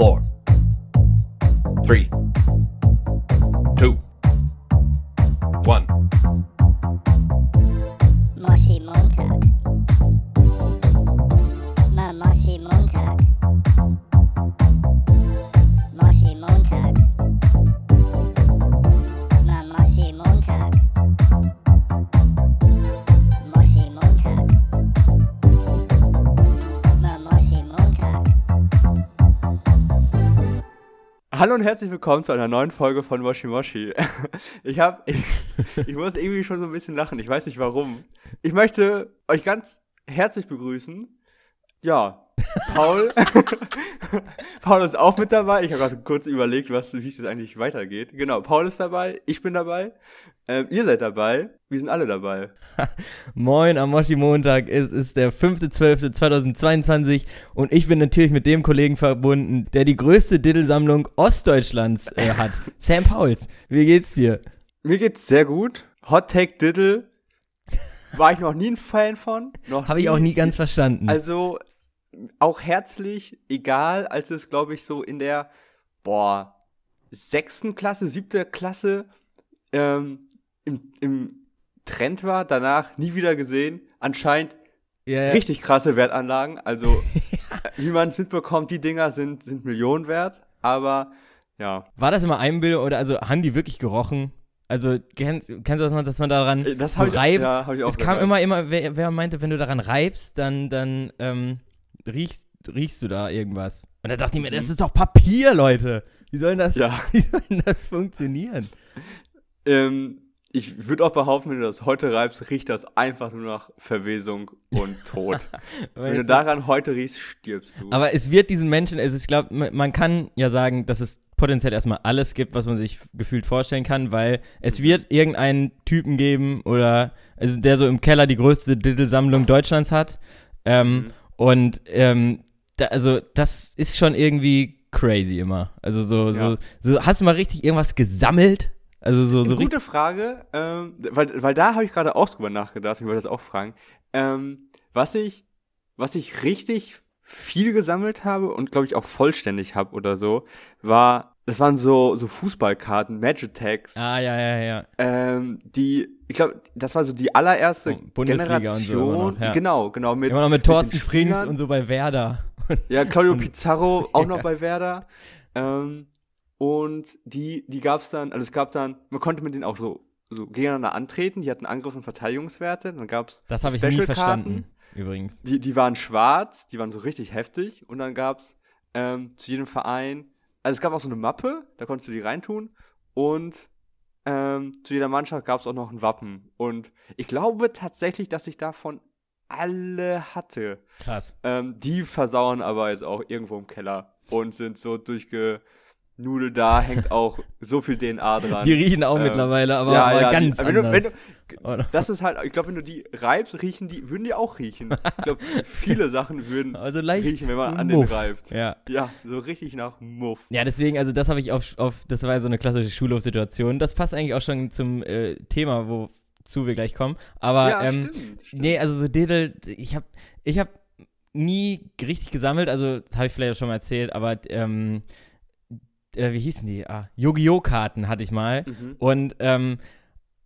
four, three, two, und herzlich willkommen zu einer neuen Folge von Moshi Moshi. Ich hab, ich, ich muss irgendwie schon so ein bisschen lachen. Ich weiß nicht warum. Ich möchte euch ganz herzlich begrüßen. Ja, Paul. Paul ist auch mit dabei. Ich habe gerade kurz überlegt, was, wie es jetzt eigentlich weitergeht. Genau, Paul ist dabei, ich bin dabei, ähm, ihr seid dabei, wir sind alle dabei. Moin, am Moshi Montag. Es ist der 5.12.2022 und ich bin natürlich mit dem Kollegen verbunden, der die größte Diddle-Sammlung Ostdeutschlands äh, hat. Sam Pauls, wie geht's dir? Mir geht's sehr gut. Hot Take Diddle war ich noch nie ein Fan von. Noch Habe ich auch nie ganz verstanden. Also auch herzlich, egal, als es, glaube ich, so in der, boah, sechsten Klasse, siebte Klasse ähm, im, im Trend war, danach nie wieder gesehen. Anscheinend ja, ja. richtig krasse Wertanlagen. Also, wie man es mitbekommt, die Dinger sind, sind Millionen wert, aber ja. War das immer Einbildung oder also haben die wirklich gerochen? Also kennst, kennst du das noch, dass man daran Äh, Das so reibt? ja, hab ich auch es kam immer, immer, wer, wer meinte, wenn du daran reibst, dann, dann ähm, riechst, riechst du da irgendwas. Und da dachte ich mir, das ist doch Papier, Leute. Wie soll das, Mhm. Ja. wie soll denn das funktionieren? Ähm, ich würde auch behaupten, wenn du das heute reibst, riecht das einfach nur nach Verwesung und Tod. wenn du daran heute riechst, stirbst du. Aber es wird diesen Menschen, also ich glaube, man kann ja sagen, dass es potenziell erstmal alles gibt, was man sich gefühlt vorstellen kann, weil es wird irgendeinen Typen geben oder also der so im Keller die größte Diddle-Sammlung Deutschlands hat. Ähm, Mhm. Und ähm, da, also das ist schon irgendwie crazy immer. Also so, Ja. so, so hast du mal richtig irgendwas gesammelt? Also so, so gute Frage, ähm, weil, weil da habe ich gerade auch drüber nachgedacht, ich wollte das auch fragen. Ähm, was ich, was ich richtig viel gesammelt habe und glaube ich auch vollständig habe oder so, war, das waren so, so Fußballkarten, Magitex, Ah, ja, ja, ja. ähm, die, ich glaube, das war so die allererste Bundesliga und so Generation. noch, ja. Genau, genau. Mit, Immer noch mit Thorsten Spielern. und so bei Werder. Ja, Claudio Pizarro auch noch bei Werder. Ähm, und die, die gab es dann, also es gab dann, man konnte mit denen auch so, so gegeneinander antreten, die hatten Angriffs- und Verteidigungswerte. Dann gab es Das habe ich nie verstanden, übrigens. Die, die waren schwarz, die waren so richtig heftig. Und dann gab es ähm, zu jedem Verein, also es gab auch so eine Mappe, da konntest du die reintun. Und ähm, zu jeder Mannschaft gab es auch noch ein Wappen. Und ich glaube tatsächlich, dass ich davon alle hatte. Krass. Ähm, die versauern aber jetzt auch irgendwo im Keller und sind so durchgenudelt. Da hängt auch so viel DNA dran. Die riechen auch Ähm, mittlerweile, aber, ja, aber ja, ganz die, wenn du, wenn anders. du, das ist halt, ich glaube, wenn du die reibst, riechen die, würden die auch riechen. Ich glaube, viele Sachen würden Also leicht riechen, wenn man an Muff. den reibt. Ja. Ja, so richtig nach Muff. Ja, deswegen, also das habe ich auf, auf, das war so eine klassische Schulhofsituation. Das passt eigentlich auch schon zum äh, Thema, wozu wir gleich kommen. Aber ja, ähm, stimmt, stimmt. nee, also so Diddle, ich habe ich hab nie richtig gesammelt, also das habe ich vielleicht auch schon mal erzählt, aber ähm, äh, wie hießen die? Ah, Yu-Gi-Oh! Karten hatte ich mal. Mhm. Und ähm,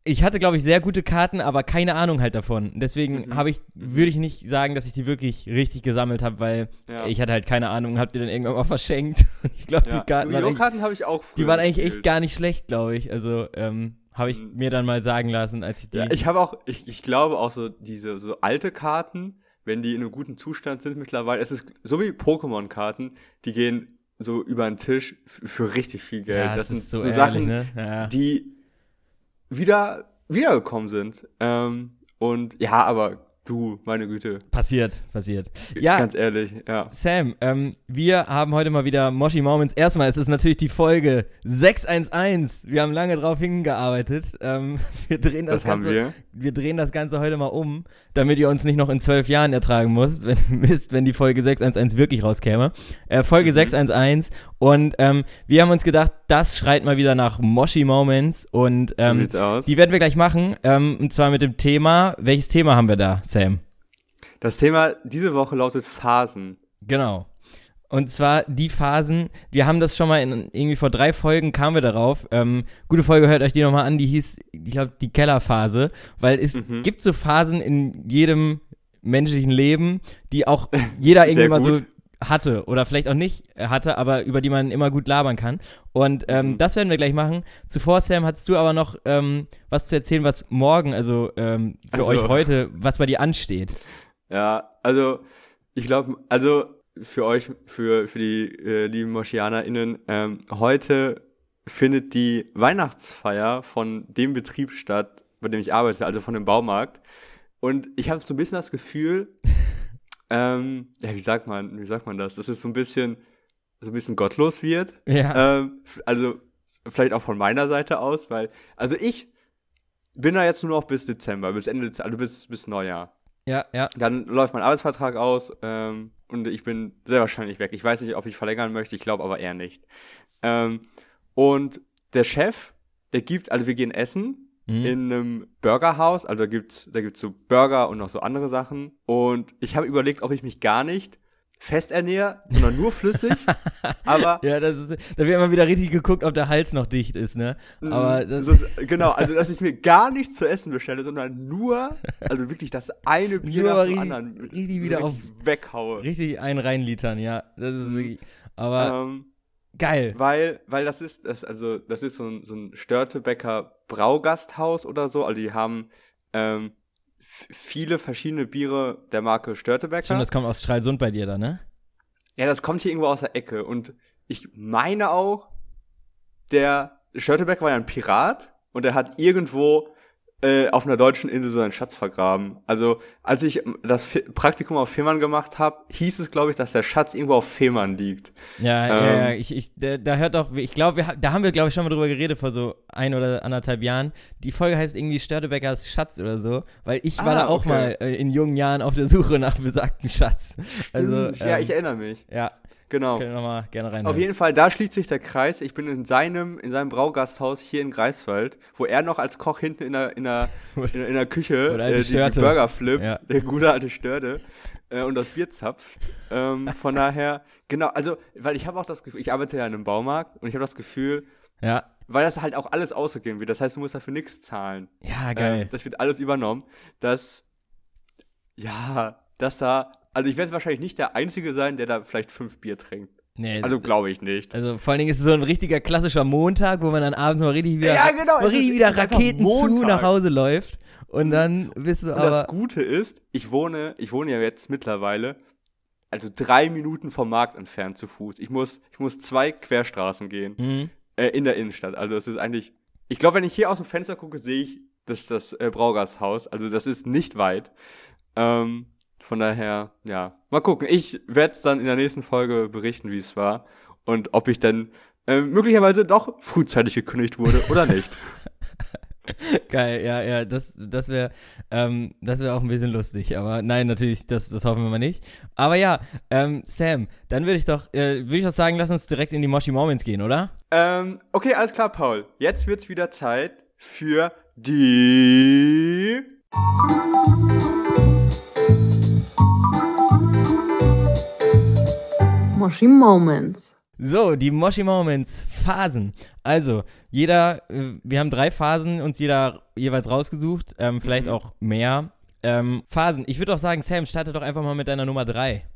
ich hatte, glaube ich, sehr gute Karten, aber keine Ahnung halt davon. Deswegen Mhm. habe ich, würde ich nicht sagen, dass ich die wirklich richtig gesammelt habe, weil Ja. ich hatte halt keine Ahnung, hab die dann irgendwann mal verschenkt. ich glaube, ja. die Karten eigentlich, Yu-Gi-Oh-Karten habe ich auch früher die waren eigentlich echt gar nicht schlecht, glaube ich. Also ähm, habe ich Mhm. mir dann mal sagen lassen, als ich die. Ja, ich habe auch, ich, ich glaube auch so diese so alte Karten, wenn die in einem guten Zustand sind mittlerweile, es ist so wie Pokémon-Karten, die gehen so über den Tisch für richtig viel Geld. ja, das sind ist so, so, ehrlich, Sachen, ne? ja. die wieder wiedergekommen sind. Ähm, und ja, aber du, meine Güte, Passiert, passiert. Ja, ganz ehrlich, ja. Sam, ähm, wir haben heute mal wieder Moshi Moments. Erstmal, es ist natürlich die Folge 611. Wir haben lange drauf hingearbeitet. Ähm, wir drehen das, Das Ganze, wir. wir drehen das Ganze heute mal um, damit ihr uns nicht noch in zwölf Jahren ertragen müsst, wenn, müsst, wenn die Folge 611 wirklich rauskäme. Äh, Folge Mhm. 611. Und ähm, wir haben uns gedacht, das schreit mal wieder nach Moshi Moments. Und So ähm, sieht's aus. die werden wir gleich machen. Ähm, und zwar mit dem Thema. Welches Thema haben wir da, Sam? Das Thema diese Woche lautet Phasen. Genau. Und zwar die Phasen, wir haben das schon mal in irgendwie vor drei Folgen kamen wir darauf. Ähm, gute Folge, hört euch die nochmal an, die hieß, ich glaube, die Kellerphase. Weil es Mhm. gibt so Phasen in jedem menschlichen Leben, die auch jeder irgendwie mal so. Hatte oder vielleicht auch nicht äh, hatte, aber über die man immer gut labern kann. Und ähm, Mhm. das werden wir gleich machen. Zuvor, Sam, hattest du aber noch ähm, was zu erzählen, was morgen, also ähm, für Also- euch heute, was bei dir ansteht. Ja, also ich glaube, also für euch, für, für die äh, lieben MoschianerInnen, ähm, heute findet die Weihnachtsfeier von dem Betrieb statt, bei dem ich arbeite, also von dem Baumarkt. Und ich habe so ein bisschen das Gefühl, ähm, ja, wie sagt man, wie sagt man das, dass es so ein bisschen, so ein bisschen gottlos wird. Ja. Ähm, also vielleicht auch von meiner Seite aus, weil, also ich bin da jetzt nur noch bis Dezember, bis Ende Dezember, also bis, bis Neujahr. ja, ja. Dann läuft mein Arbeitsvertrag aus ähm, und ich bin sehr wahrscheinlich weg. Ich weiß nicht, ob ich verlängern möchte, ich glaube aber eher nicht. Ähm, und der Chef, der gibt, also wir gehen essen Mhm. in einem Burgerhaus, also da gibt's, da gibt's so Burger und noch so andere Sachen. Und ich habe überlegt, ob ich mich gar nicht fest ernähre, sondern nur flüssig. aber Ja, das ist, da wird immer wieder richtig geguckt, ob der Hals noch dicht ist, ne? Aber Mm, das, so, genau, also dass ich mir gar nichts zu essen bestelle, sondern nur, also wirklich das eine Bier Nur nach dem anderen richtig so wieder wirklich weghaue. richtig ein reinlitern, ja. Das ist Mhm. wirklich, aber Ähm, geil. weil, weil das ist, das, also, das ist so ein, so ein Störtebecker Braugasthaus oder so. Also die haben ähm, viele verschiedene Biere der Marke Störtebecker. Stimmt, das kommt aus Stralsund bei dir da, ne? ja, das kommt hier irgendwo aus der Ecke. Und ich meine auch, der Störtebecker war ja ein Pirat und er hat irgendwo äh, auf einer deutschen Insel so einen Schatz vergraben. Also, als ich ähm, das Fi Praktikum auf Fehmarn gemacht habe, hieß es, glaube ich, dass der Schatz irgendwo auf Fehmarn liegt. Ja, ja, Ähm. ja, ich, ich, da, hört auch, ich glaube, da haben wir, glaube ich, schon mal drüber geredet vor so ein oder anderthalb Jahren. Die Folge heißt irgendwie Störtebeckers Schatz oder so, weil ich war Ah, da auch okay. mal äh, in jungen Jahren auf der Suche nach besagten Schatz. Also, Stimmt. ja, ähm, ich erinnere mich. ja, Genau. können wir nochmal gerne rein. Auf jeden Fall, da schließt sich der Kreis. Ich bin in seinem, in seinem Braugasthaus hier in Greifswald, wo er noch als Koch hinten in der, in der, in der, in der Küche äh, die, die. Burger flippt, Ja. der gute alte Störte, äh, und das Bier zapft. Ähm, von daher, genau, also, weil ich habe auch das Gefühl, ich arbeite ja in einem Baumarkt und ich habe das Gefühl, Ja, weil das halt auch alles ausgegeben wird, das heißt, du musst dafür nichts zahlen. ja, Äh, geil. das wird alles übernommen, dass, ja, dass da, also ich werde wahrscheinlich nicht der Einzige sein, der da vielleicht fünf Bier trinkt. nee, Also glaube ich nicht. Also vor allen Dingen ist es so ein richtiger klassischer Montag, wo man dann abends mal richtig wieder, Ja, genau, mal ist- richtig wieder ist einfach Raketen zu nach Hause läuft. Und dann bist du Und aber. das Gute ist, ich wohne, ich wohne ja jetzt mittlerweile, also drei Minuten vom Markt entfernt zu Fuß. Ich muss, ich muss zwei Querstraßen gehen Mhm. äh, in der Innenstadt. Also es ist eigentlich, ich glaube, wenn ich hier aus dem Fenster gucke, sehe ich das, das äh, Braugasthaus. Also das ist nicht weit. Ähm, von daher, ja, mal gucken. Ich werde dann in der nächsten Folge berichten, wie es war und ob ich dann äh, möglicherweise doch frühzeitig gekündigt wurde oder nicht. Geil, ja, ja, das, das wäre ähm, das wär auch ein bisschen lustig. Aber nein, natürlich, das, das hoffen wir mal nicht. Aber ja, ähm, Sam, dann würde ich doch, äh, würde ich doch sagen, lass uns direkt in die Moshi Moments gehen, oder? Ähm, okay, alles klar, Paul. Jetzt wird's wieder Zeit für die. Moshi Moments. So, die Moshi Moments, Phasen. Also, jeder, äh, wir haben drei Phasen uns jeder jeweils rausgesucht, ähm, vielleicht Mhm. auch mehr. Ähm, Phasen. Ich würde auch sagen, Sam, starte doch einfach mal mit deiner Nummer drei.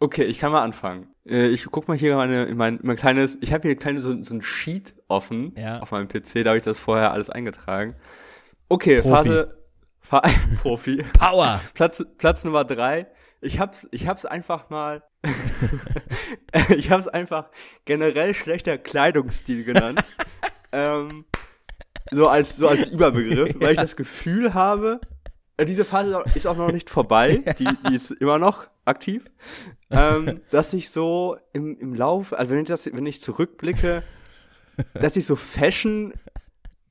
Okay, ich kann mal anfangen. Äh, ich guck mal hier meine, in mein, mein kleines. Ich habe hier kleine, so, so ein Sheet offen Ja. auf meinem PC, da habe ich das vorher alles eingetragen. Okay, Profi. Phase. Fa Profi. Power! Platz, Platz Nummer drei. Ich hab's, ich hab's einfach mal. ich hab's einfach generell schlechter Kleidungsstil genannt. ähm, so als, so als Überbegriff, weil ich das Gefühl habe, äh, diese Phase ist auch noch nicht vorbei, die, die ist immer noch aktiv, ähm, dass ich so im, im Lauf, also wenn ich das, wenn ich zurückblicke, dass ich so Fashion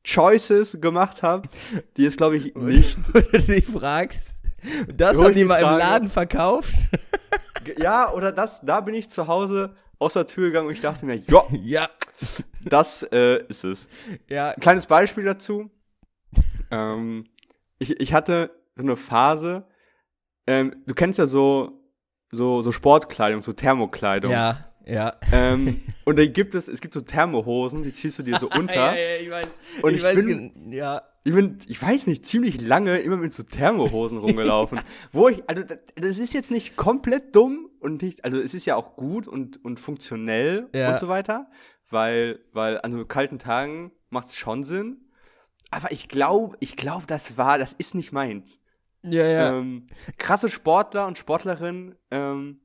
Choices gemacht habe, die ist glaube ich nicht Wo du dich fragst, das haben die mal im frage- Laden verkauft? Ja, oder das, da bin ich zu Hause aus der Tür gegangen und ich dachte mir, ja, ja, das äh, ist es. ja, Ein kleines Beispiel dazu. Ähm, ich, ich hatte so eine Phase, ähm, du kennst ja so, so, so Sportkleidung, so Thermokleidung. Ja, ja. Ähm, und dann gibt es, es gibt so Thermohosen, die ziehst du dir so unter. Ja, ja, ich weiß, Und ich ich bin- ja. Ich bin, ich weiß nicht, ziemlich lange immer mit so Thermohosen rumgelaufen. wo ich, also das, ist jetzt nicht komplett dumm und nicht, also es ist ja auch gut und, und funktionell Ja. und so weiter, weil, weil an so kalten Tagen macht es schon Sinn. Aber ich glaube, ich glaube, das war, das ist nicht meins. Ja, ja. Ähm, krasse Sportler und Sportlerinnen ähm,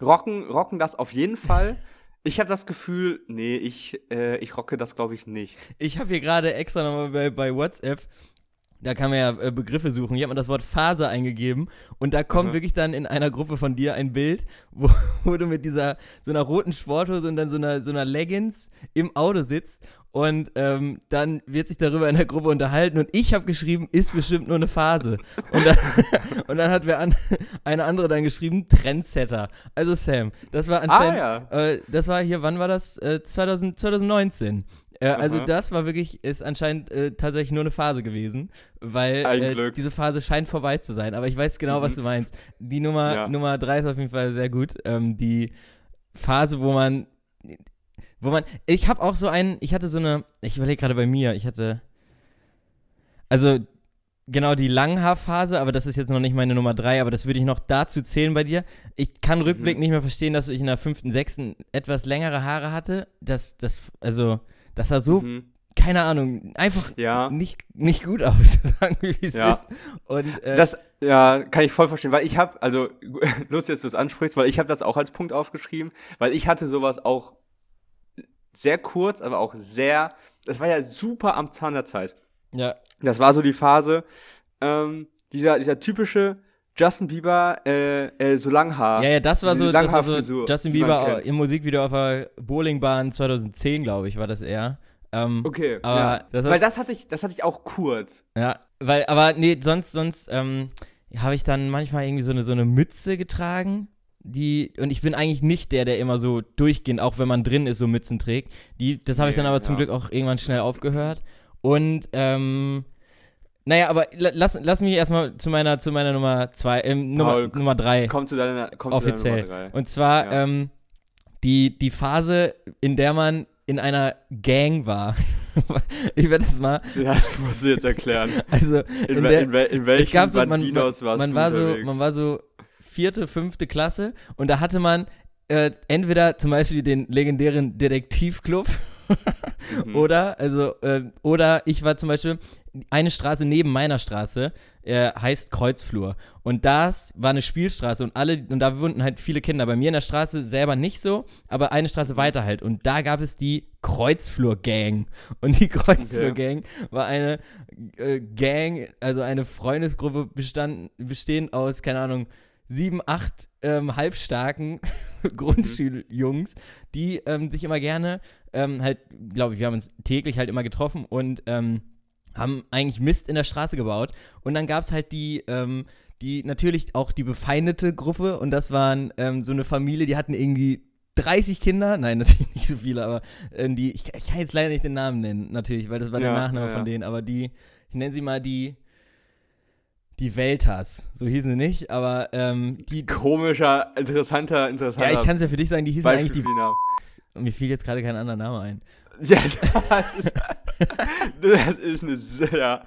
rocken, rocken das auf jeden Fall. Ich habe das Gefühl, nee, ich, äh, ich rocke das, glaube ich, nicht. Ich habe hier gerade extra nochmal bei, bei WhatsApp, da kann man ja äh, Begriffe suchen. Hier hat man das Wort Phase eingegeben und da kommt Aha. wirklich dann in einer Gruppe von dir ein Bild, wo, wo du mit dieser so einer roten Sporthose und dann so einer, so einer Leggings im Auto sitzt und ähm, dann wird sich darüber in der Gruppe unterhalten und ich habe geschrieben, ist bestimmt nur eine Phase. Und dann, und dann hat wer an, eine andere dann geschrieben, Trendsetter. Also Sam, das war anscheinend, ja. äh, das war hier, wann war das? Äh, 2000, 2019. Äh, also das war wirklich, ist anscheinend äh, tatsächlich nur eine Phase gewesen, weil äh, diese Phase scheint vorbei zu sein. Aber ich weiß genau, Mhm. was du meinst. Die Nummer, Ja. Nummer drei ist auf jeden Fall sehr gut. Ähm, die Phase, wo man, wo man, ich habe auch so einen, ich hatte so eine, ich überlege gerade bei mir, ich hatte, also genau die Langhaarphase, aber das ist jetzt noch nicht meine Nummer drei, aber das würde ich noch dazu zählen bei dir. Ich kann rückblickend nicht mehr verstehen, dass ich in der fünften, sechsten etwas längere Haare hatte. Das, das, also, das sah so, Mhm. keine Ahnung, einfach Ja. nicht, nicht gut aus, sagen wir, wie es Ja. ist. Und, äh, Das, ja, kann ich voll verstehen, weil ich habe, also, lustig, dass du das ansprichst, weil ich habe das auch als Punkt aufgeschrieben, weil ich hatte sowas auch sehr kurz, aber auch sehr, das war ja super am Zahn der Zeit. ja, Das war so die Phase, ähm, dieser, dieser typische Justin Bieber, äh, äh, so Langhaar. ja, ja, das war so, das war so Justin Bieber im Musikvideo auf der Bowlingbahn 2010, glaube ich, war das eher. Ähm, Okay, Aber ja. das hat- weil das hatte ich, das hatte ich auch kurz. Ja, weil, aber nee, sonst, sonst ähm, habe ich dann manchmal irgendwie so eine, so eine Mütze getragen. Die, und ich bin eigentlich nicht der, der immer so durchgehend, auch wenn man drin ist, so Mützen trägt. Die, das habe ich Nee, dann aber zum ja. Glück auch irgendwann schnell aufgehört. Und, ähm, naja, aber la- lass, lass mich erstmal zu meiner, zu meiner Nummer zwei, ähm, Nummer, Paul, Nummer drei Komm zu deiner, komm zu offiziell. deiner Nummer drei. Und zwar Ja. ähm, die, die Phase, in der man in einer Gang war. ich werde das mal, Das musst du jetzt erklären. also In, in der, in, in welchen es gab so, man, man, man du war so, unterwegs? man war so vierte, fünfte Klasse und da hatte man äh, entweder zum Beispiel den legendären Detektivclub Mhm. oder, also, äh, oder ich war zum Beispiel eine Straße neben meiner Straße, äh, heißt Kreuzflur. Und das war eine Spielstraße und alle, und da wohnten halt viele Kinder. Bei mir in der Straße selber nicht so, aber eine Straße weiter halt. Und da gab es die Kreuzflur-Gang. Und die Kreuzflur-Gang war eine äh, Gang, also eine Freundesgruppe bestand, bestehend aus, keine Ahnung, sieben, acht ähm, halbstarken Grundschuljungs, die ähm, sich immer gerne ähm, halt, glaube ich, wir haben uns täglich halt immer getroffen und ähm, haben eigentlich Mist in der Straße gebaut. Und dann gab es halt die, ähm, die natürlich auch die befeindete Gruppe und das waren ähm, so eine Familie, die hatten irgendwie 30 Kinder, nein, natürlich nicht so viele, aber ähm, die, ich, ich kann jetzt leider nicht den Namen nennen, natürlich, weil das war der Ja, Nachname ja, ja. von denen, aber die, ich nenne sie mal die, die Weltas, so hießen sie nicht, aber ähm, die, Komischer, interessanter, interessanter ja, ich kann es ja für dich sagen, die hießen Beispiel eigentlich die, die Namen. und mir fiel jetzt gerade kein anderer Name ein. Ja, das ist, das ist eine sehr,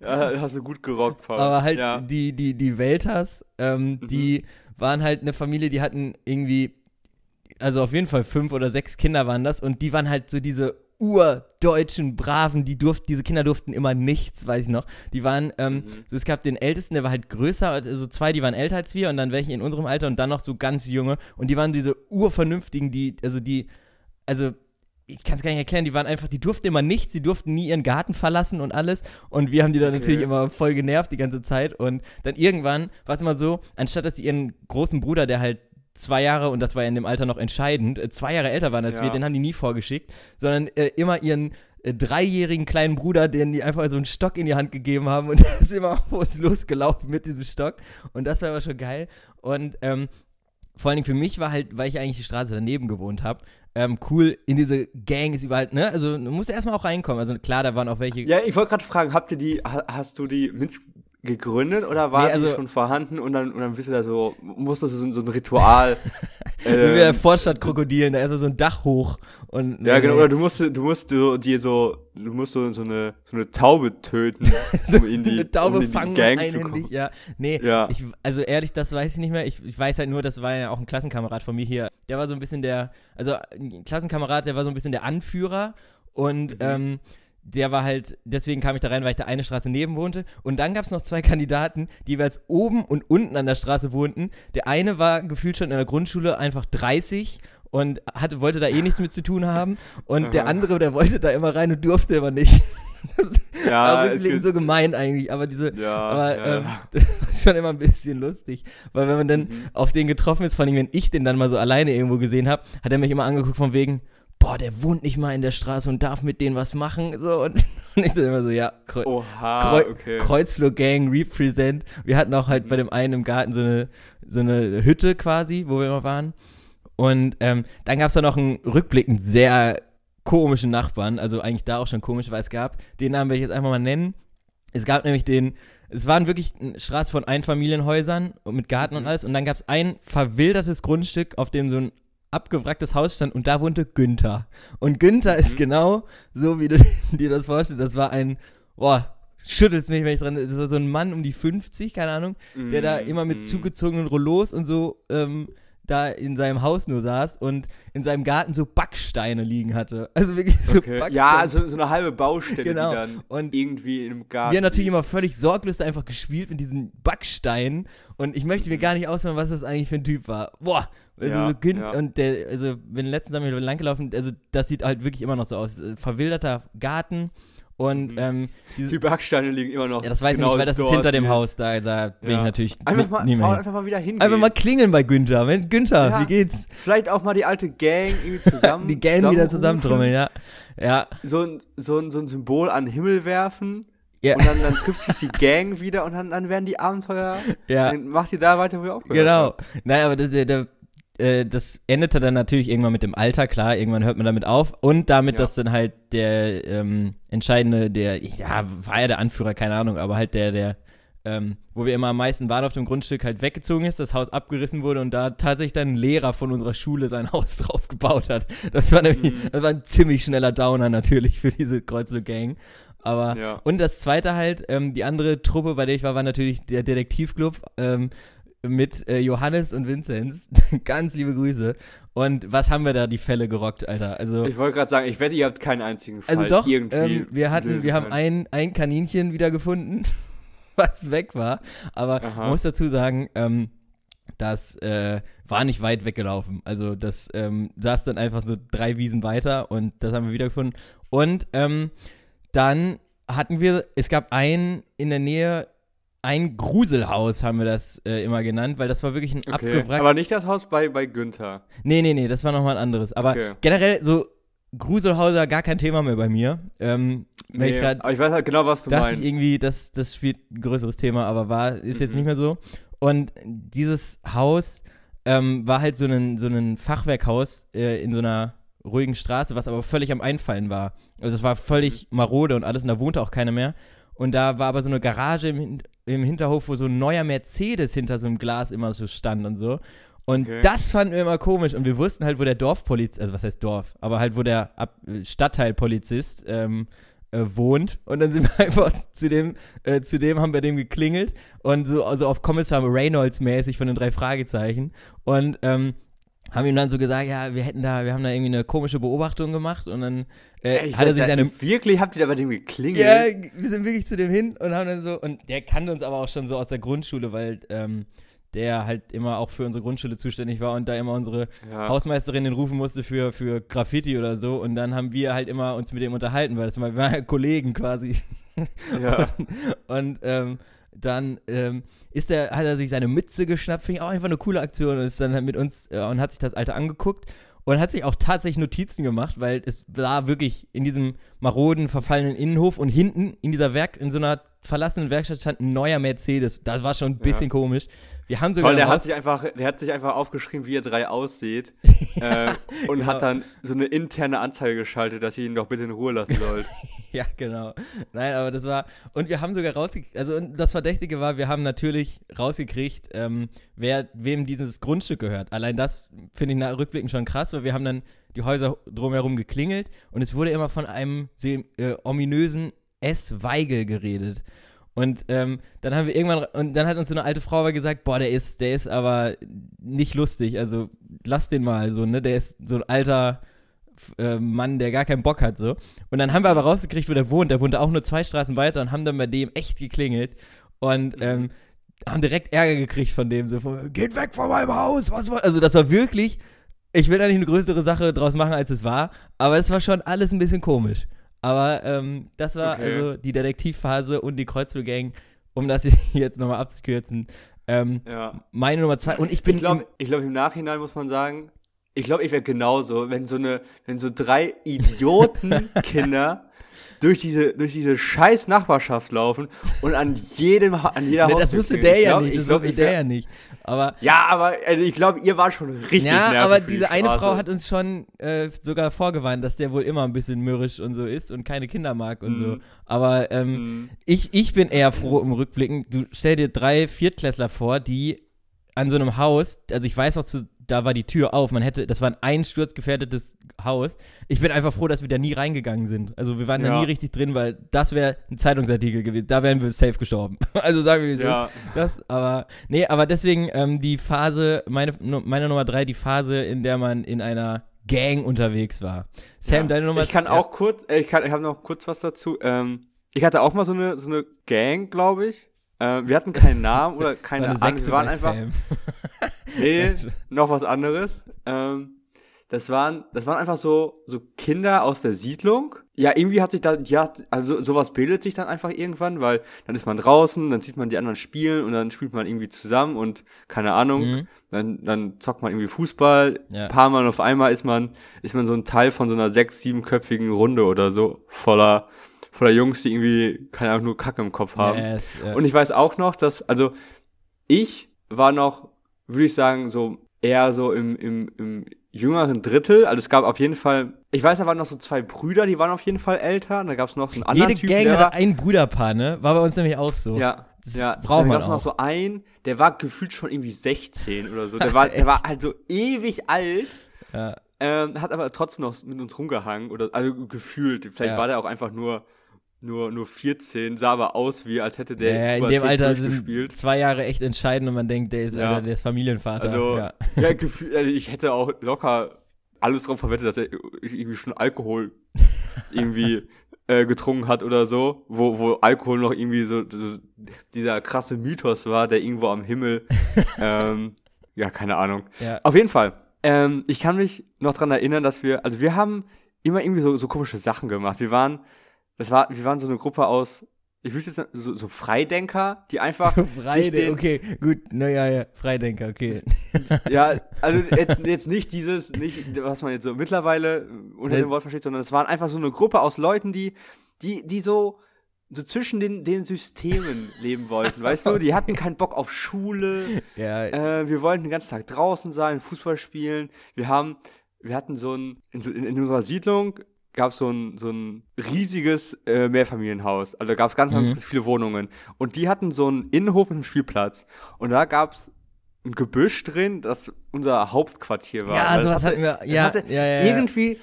ja, hast du gut gerockt, Paul. Aber halt ja. die, die, die Weltas, ähm, die waren halt eine Familie, die hatten irgendwie, also auf jeden Fall fünf oder sechs Kinder waren das und die waren halt so diese urdeutschen Braven, die durften, diese Kinder durften immer nichts, weiß ich noch. Die waren, ähm, Mhm. so es gab den Ältesten, der war halt größer, also zwei, die waren älter als wir und dann welche in unserem Alter und dann noch so ganz junge und die waren diese urvernünftigen, die, also die, also ich kann es gar nicht erklären, die waren einfach, die durften immer nichts, sie durften nie ihren Garten verlassen und alles. Und wir haben die dann Okay. natürlich immer voll genervt die ganze Zeit. Und dann irgendwann war es immer so, anstatt dass sie ihren großen Bruder, der halt zwei Jahre, und das war ja in dem Alter noch entscheidend, äh, zwei Jahre älter waren als Ja. wir, den haben die nie vorgeschickt, sondern äh, immer ihren äh, dreijährigen kleinen Bruder, den die einfach so einen Stock in die Hand gegeben haben und der ist immer auf uns losgelaufen mit diesem Stock. Und das war aber schon geil. Und ähm, vor allen Dingen für mich war halt, weil ich eigentlich die Straße daneben gewohnt habe, ähm, cool, in diese Gang ist überall, ne? Also du musst erstmal auch reinkommen. Also klar, da waren auch welche. ja, ich wollte gerade fragen, habt ihr die, ha- hast du die gegründet oder war Nee, die also- schon vorhanden und dann, und dann bist du da so, musstest du so, so ein Ritual. Wie wir der ähm, Vorstadtkrokodilen, da erstmal so ein Dach hoch und ja, nee, genau, oder du musst, du musst so, dir so, du musst so, so, eine, so eine Taube töten, um in die, eine Taube um in die fangen Gang zu kommen. ja. Nee, Ja. ich, also ehrlich, das weiß ich nicht mehr. Ich, ich weiß halt nur, das war ja auch ein Klassenkamerad von mir hier. Der war so ein bisschen der, also ein Klassenkamerad, der war so ein bisschen der Anführer und Mhm. ähm, der war halt, deswegen kam ich da rein, weil ich da eine Straße neben wohnte. Und dann gab es noch zwei Kandidaten, die jeweils oben und unten an der Straße wohnten. Der eine war gefühlt schon in der Grundschule einfach 30 und hatte, wollte da eh nichts mit zu tun haben. Und der andere, der wollte da immer rein und durfte aber nicht. Das Ja, war rückblickend gibt- so gemein eigentlich, aber diese, Ja, aber ja, ähm, das war schon immer ein bisschen lustig, weil wenn man dann Mhm. auf den getroffen ist, vor allem wenn ich den dann mal so alleine irgendwo gesehen habe, hat er mich immer angeguckt von wegen, boah, der wohnt nicht mal in der Straße und darf mit denen was machen, so und, und ich dann immer so, ja, Kreu Oha, Kreu okay. Kreuzflur Gang represent. Wir hatten auch halt bei dem einen im Garten so eine so eine Hütte quasi, wo wir immer waren. Und ähm, dann gab es da noch einen rückblickend sehr komischen Nachbarn, also eigentlich da auch schon komisch, weil es gab, den Namen werde ich jetzt einfach mal nennen. Es gab nämlich den, es waren wirklich eine Straße von Einfamilienhäusern und mit Garten und Mhm. alles und dann gab es ein verwildertes Grundstück, auf dem so ein abgewracktes Haus stand und da wohnte Günther. Und Günther ist Mhm. genau so, wie du dir das vorstellst. Das war ein, boah, schüttelst mich, wenn ich dran, das war so ein Mann um die 50, keine Ahnung, der da immer mit Mhm. zugezogenen Rollos und so ähm, da in seinem Haus nur saß und in seinem Garten so Backsteine liegen hatte. Also wirklich so Okay. Backsteine. Ja, so, so eine halbe Baustelle, Genau. die dann Und irgendwie einem Garten. wir haben natürlich immer völlig sorglos einfach gespielt mit diesen Backsteinen und ich möchte mir gar nicht ausmalen, was das eigentlich für ein Typ war. Boah, also Ja, so ja. und der, also wenn letztens haben wir langgelaufen, also das sieht halt wirklich immer noch so aus. Äh, Verwilderter Garten und Mhm. ähm, diese, Die Backsteine liegen immer noch. ja, das weiß genau ich nicht, weil das ist hinter dem. Haus, da, da bin Ja. ich natürlich Einfach mal, nie mehr einfach mal wieder hingehen. Einfach mal klingeln bei Günther. Wenn, Günther, Ja. wie geht's? Vielleicht auch mal die alte Gang irgendwie zusammen. Die Gang wieder zusammentrommeln, ja. Ja, So ein, so, ein, so ein Symbol an den Himmel werfen. ja, Und dann, dann trifft sich die Gang wieder und dann, dann werden die Abenteuer. ja. Dann macht ihr da weiter, wo ihr aufgehört Genau. habt. Nein, aber das, der, der, äh, das endete dann natürlich irgendwann mit dem Alter, klar, irgendwann hört man damit auf und damit, Ja. dass dann halt der ähm, entscheidende, der, ja, war ja der Anführer, keine Ahnung, aber halt der, der, ähm, wo wir immer am meisten waren auf dem Grundstück, halt weggezogen ist, das Haus abgerissen wurde und da tatsächlich dann ein Lehrer von unserer Schule sein Haus drauf gebaut hat. Das war nämlich, Mhm. das war ein ziemlich schneller Downer natürlich für diese Kreuzflur-Gang. Aber Ja. und das zweite halt, ähm, die andere Truppe, bei der ich war, war natürlich der Detektivclub ähm, mit äh, Johannes und Vinzenz. Ganz liebe Grüße. Und was haben wir da die Fälle gerockt, Alter? Also, Ich wollte gerade sagen, ich wette, ihr habt keinen einzigen Fall also doch, irgendwie. ähm, wir hatten, wir haben können. ein, ein Kaninchen wieder gefunden, was weg war. Aber Aha. man muss dazu sagen, ähm, das äh, war nicht weit weggelaufen. Also das ähm, saß dann einfach so drei Wiesen weiter und das haben wir wiedergefunden. Und ähm, dann hatten wir, es gab ein in der Nähe, ein Gruselhaus haben wir das äh, immer genannt, weil das war wirklich ein Okay. abgewrackt. Aber nicht das Haus bei, bei Günther. Nee, nee, nee, das war nochmal ein anderes. Aber Okay. generell so Gruselhauser gar kein Thema mehr bei mir. Ähm, wenn ich Nee, grad- aber ich weiß halt genau, was du dachte meinst. ich irgendwie, das, das spielt ein größeres Thema, aber war, ist jetzt Mhm. nicht mehr so. Und dieses Haus ähm, war halt so ein, so ein Fachwerkhaus äh, in so einer ruhigen Straße, was aber völlig am Einfallen war. Also es war völlig Mhm. marode und alles und da wohnte auch keiner mehr. Und da war aber so eine Garage im, Hin- im Hinterhof, wo so ein neuer Mercedes hinter so einem Glas immer so stand und so. Und Okay. das fanden wir immer komisch. Und wir wussten halt, wo der Dorfpolizist, also was heißt Dorf, aber halt, wo der Stadtteilpolizist ähm, äh, wohnt. Und dann sind wir einfach zu dem, äh, zu dem haben wir dem geklingelt und so also auf Kommissar Reynolds mäßig von den drei Fragezeichen. Und ähm, haben ihm dann so gesagt, ja, wir hätten da, wir haben da irgendwie eine komische Beobachtung gemacht und dann äh, Ey, hat er sich seine Wirklich, habt ihr da bei dem geklingelt? ja, wir sind wirklich zu dem hin und haben dann so, und der kannte uns aber auch schon so aus der Grundschule, weil ähm, der halt immer auch für unsere Grundschule zuständig war und da immer unsere Ja. Hausmeisterin den rufen musste für, für Graffiti oder so. Und dann haben wir halt immer uns mit dem unterhalten, weil das war, wir waren ja Kollegen quasi. Ja. Und ähm, dann ähm, ist der, hat er sich seine Mütze geschnappt, finde ich auch einfach eine coole Aktion und ist dann halt mit uns äh, und hat sich das Alte angeguckt und hat sich auch tatsächlich Notizen gemacht, weil es war wirklich in diesem maroden, verfallenen Innenhof und hinten in dieser Werk, in so einer verlassenen Werkstatt stand ein neuer Mercedes. Das war schon ein bisschen Ja. komisch. Wir haben sogar Weil der hat sich einfach, der hat sich einfach aufgeschrieben, wie ihr drei aussieht. äh, und hat dann so eine interne Anzeige geschaltet, dass ihr ihn doch bitte in Ruhe lassen sollt. Ja, genau. Nein, aber das war. Und wir haben sogar rausgekriegt. Also, das Verdächtige war, wir haben natürlich rausgekriegt, ähm, wer, wem dieses Grundstück gehört. Allein das finde ich nach Rückblicken schon krass, weil wir haben dann die Häuser drumherum geklingelt und es wurde immer von einem äh, ominösen S. Weigel geredet. Und ähm, dann haben wir irgendwann, und dann hat uns so eine alte Frau aber gesagt, boah, der ist, der ist aber nicht lustig, also lass den mal so, ne, der ist so ein alter äh, Mann, der gar keinen Bock hat, so. Und dann haben wir aber rausgekriegt, wo der wohnt, der wohnte auch nur zwei Straßen weiter und haben dann bei dem echt geklingelt und ähm, haben direkt Ärger gekriegt von dem, so von, geht weg von meinem Haus, was war, also das war wirklich, ich will da nicht eine größere Sache draus machen, als es war, aber es war schon alles ein bisschen komisch. Aber ähm, das war Okay. also die Detektivphase und die Kreuzflurgang, um das jetzt nochmal abzukürzen. Ähm, Ja. meine Nummer zwei. Und ich bin. Ich glaube, glaub, im Nachhinein muss man sagen, ich glaube, ich wäre genauso, wenn so eine, wenn so drei Idiotenkinder durch diese, durch diese scheiß Nachbarschaft laufen und an jedem, an jeder Ne, das Haustür wusste klingeln. der Ich ja glaub- nicht. ich Das glaub, wusste der ja nicht. Aber Ja, aber also ich glaube, ihr war schon richtig ja, aber für die diese eine. Frau hat uns schon äh, sogar vorgewarnt, dass der wohl immer ein bisschen mürrisch und so ist und keine Kinder mag und so. Mhm. Aber ähm, Mhm. ich, ich bin eher froh im Rückblicken. Du stell dir drei Viertklässler vor, die an so einem Haus, also ich weiß noch, zu, da war die Tür auf, man hätte, das war ein einsturzgefährdetes Haus. Ich bin einfach froh, dass wir da nie reingegangen sind. Also wir waren da Ja. nie richtig drin, weil das wäre ein Zeitungsartikel gewesen. Da wären wir safe gestorben. Also sagen wir, wie es Ja. ist. Das, aber, nee, aber deswegen ähm, die Phase, meine, meine Nummer drei, die Phase, in der man in einer Gang unterwegs war. Sam, Ja. deine Nummer Ich kann auch kurz, äh, ich, kann- ich habe noch kurz was dazu. Ähm, ich hatte auch mal so eine, so eine Gang, glaube ich. Ähm, wir hatten keinen Namen oder keine Ahnung. Wir waren einfach. nee, noch was anderes. Ähm, das waren, das waren einfach so, so Kinder aus der Siedlung. Ja, irgendwie hat sich da, ja, also sowas bildet sich dann einfach irgendwann, weil dann ist man draußen, dann sieht man die anderen spielen und dann spielt man irgendwie zusammen und keine Ahnung, Mhm. dann, dann zockt man irgendwie Fußball. Ja. Ein paar Mal und auf einmal ist man, ist man so ein Teil von so einer sechs, siebenköpfigen Runde oder so, voller, voller Jungs, die irgendwie, keine Ahnung, nur Kacke im Kopf haben. Yes, ja. Und ich weiß auch noch, dass, also ich war noch, würde ich sagen, so eher so im, im, im jüngeren Drittel. Also es gab auf jeden Fall, ich weiß, da waren noch so zwei Brüder, die waren auf jeden Fall älter. Und da gab es noch so einen anderen Jede Typ, Gang hatte war, ein Brüderpaar, ne? War bei uns nämlich auch so. ja, Das ja, braucht dann man gab's noch so einen, der war gefühlt schon irgendwie 16 oder so. Der war, der war halt so ewig alt. Ja. Ähm, hat aber trotzdem noch mit uns rumgehangen oder also gefühlt. Vielleicht Ja. war der auch einfach nur nur nur 14, sah aber aus wie als hätte der Ja, ja, in dem Alter sind zwei Jahre echt entscheidend und man denkt, der ist, Ja. Alter, der ist Familienvater. Also, ja. ja, also ich hätte auch locker alles drauf verwettet, dass er irgendwie schon Alkohol irgendwie äh, getrunken hat oder so, wo, wo Alkohol noch irgendwie so, so dieser krasse Mythos war, der irgendwo am Himmel, ähm, ja, keine Ahnung. Ja. Auf jeden Fall, ähm, ich kann mich noch dran erinnern, dass wir, also wir haben immer irgendwie so, so komische Sachen gemacht. Wir waren, das war, wir waren so eine Gruppe aus, ich wüsste jetzt so, so Freidenker, die einfach Freidenker, den, okay, gut, naja, ja, Freidenker, okay. ja, also jetzt, jetzt nicht dieses, nicht, was man jetzt so mittlerweile unter Ja. dem Wort versteht, sondern es waren einfach so eine Gruppe aus Leuten, die, die, die so, so zwischen den, den Systemen leben wollten, weißt du? Die hatten keinen Bock auf Schule, Ja, äh, wir wollten den ganzen Tag draußen sein, Fußball spielen. Wir haben, wir hatten so ein, in, in unserer Siedlung gab es so ein, so ein riesiges äh, Mehrfamilienhaus. Also da gab es ganz, Mhm. ganz viele Wohnungen. Und die hatten so einen Innenhof mit einem Spielplatz. Und da gab es ein Gebüsch drin, das unser Hauptquartier war. ja Weil das hatten wir, ja, hatte ja, ja, irgendwie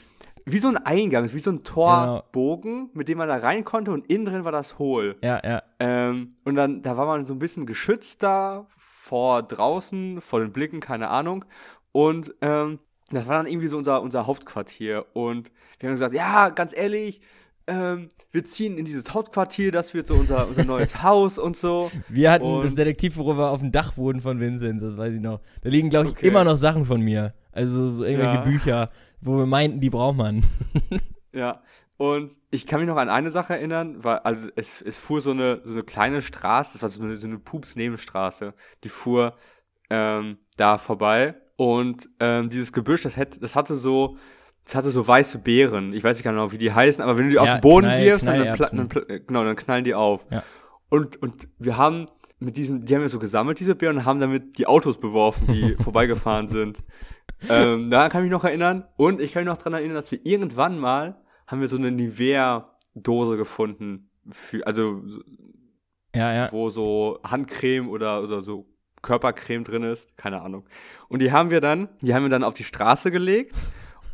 wie so ein Eingang, wie so ein Torbogen, mit dem man da rein konnte und innen drin war das hohl. Ja, ja, Ähm, und dann, da war man so ein bisschen geschützter vor draußen, vor den Blicken, keine Ahnung. Und ähm, das war dann irgendwie so unser, unser Hauptquartier. Und wir haben gesagt, ja, ganz ehrlich, ähm, wir ziehen in dieses Hauptquartier, das wird so unser, unser neues Haus und so. Wir hatten Und- das Detektivbüro war auf dem Dachboden von Vincent, das weiß ich noch. Da liegen, glaube ich, Okay. immer noch Sachen von mir. Also so irgendwelche Ja. Bücher, wo wir meinten, die braucht man. Ja. Und ich kann mich noch an eine Sache erinnern, weil also es, es fuhr so eine, so eine kleine Straße, das war so eine, so eine Pups-Nebenstraße, die fuhr ähm, da vorbei. Und ähm, dieses Gebüsch, das, hätte, das hatte so, das hatte so weiße Beeren. Ich weiß nicht genau, wie die heißen, aber wenn du die auf Ja, den Boden Knall- wirfst, dann, dann, dann, pla- genau, dann knallen die auf. Ja. Und, und wir haben mit diesen, die haben wir so gesammelt, diese Bären, und haben damit die Autos beworfen, die vorbeigefahren sind. Ähm, daran kann ich mich noch erinnern. Und ich kann mich noch daran erinnern, dass wir irgendwann mal, haben wir so eine Nivea-Dose gefunden. Für, also, Ja, ja. wo so Handcreme oder, oder so Körpercreme drin ist, keine Ahnung. Und die haben wir dann, die haben wir dann auf die Straße gelegt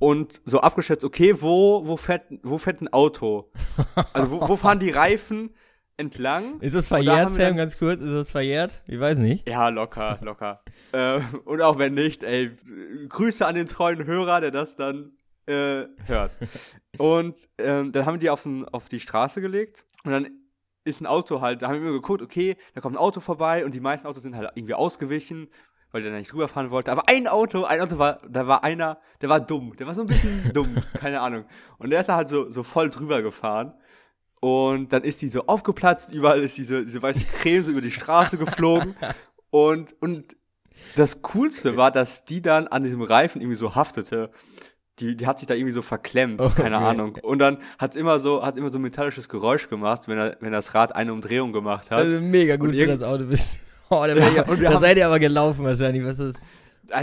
und so abgeschätzt, okay, wo, wo fährt, wo fährt ein Auto? Also wo, wo fahren die Reifen entlang? Ist das da verjährt, Sam, dann- ganz kurz? Ist das verjährt? Ich weiß nicht. Ja, locker, locker. äh, und auch wenn nicht, ey, Grüße an den treuen Hörer, der das dann äh, hört. Und ähm, dann haben wir die auf, den, auf die Straße gelegt und dann ist ein Auto halt, da haben wir immer geguckt, okay, da kommt ein Auto vorbei und die meisten Autos sind halt irgendwie ausgewichen, weil der da nicht rüberfahren wollte. Aber ein Auto, ein Auto war, da war einer, der war dumm, der war so ein bisschen dumm, keine Ahnung. Und der ist da halt so, so voll drüber gefahren. Und dann ist die so aufgeplatzt, überall ist diese, diese weiße Creme so über die Straße geflogen. Und, und das Coolste war, dass die dann an diesem Reifen irgendwie so haftete. Die, die hat sich da irgendwie so verklemmt, Oh, keine okay. Ahnung. Und dann hat immer so, hat immer so ein metallisches Geräusch gemacht, wenn, er, wenn das Rad eine Umdrehung gemacht hat. Also mega gut für das Auto. Oh, da, Ja, ich, da seid ihr aber gelaufen wahrscheinlich. Was ist?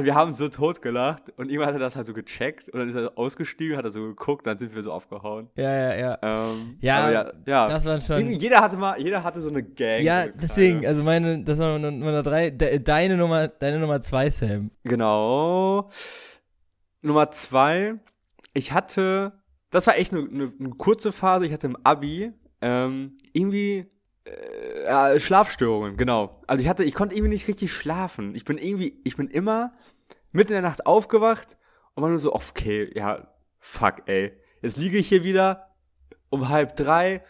Wir haben so tot gelacht und irgendwann hat er das halt so gecheckt und dann ist er ausgestiegen, hat er so geguckt, dann sind wir so aufgehauen. Ja, ja, ja. Ähm, Ja, ja, ja. Das waren schon. jeder hatte mal, jeder hatte so eine Gang. Ja, so eine deswegen, also meine, das war Nummer, Nummer drei. De, deine Nummer, deine Nummer zwei, Sam. Genau. Nummer zwei, ich hatte, das war echt eine, eine, eine kurze Phase, ich hatte im Abi ähm, irgendwie äh, Schlafstörungen, genau. Also ich hatte, ich konnte irgendwie nicht richtig schlafen. Ich bin irgendwie, ich bin immer mitten in der Nacht aufgewacht und war nur so, okay, ja, fuck, ey. Jetzt liege ich hier wieder um halb drei,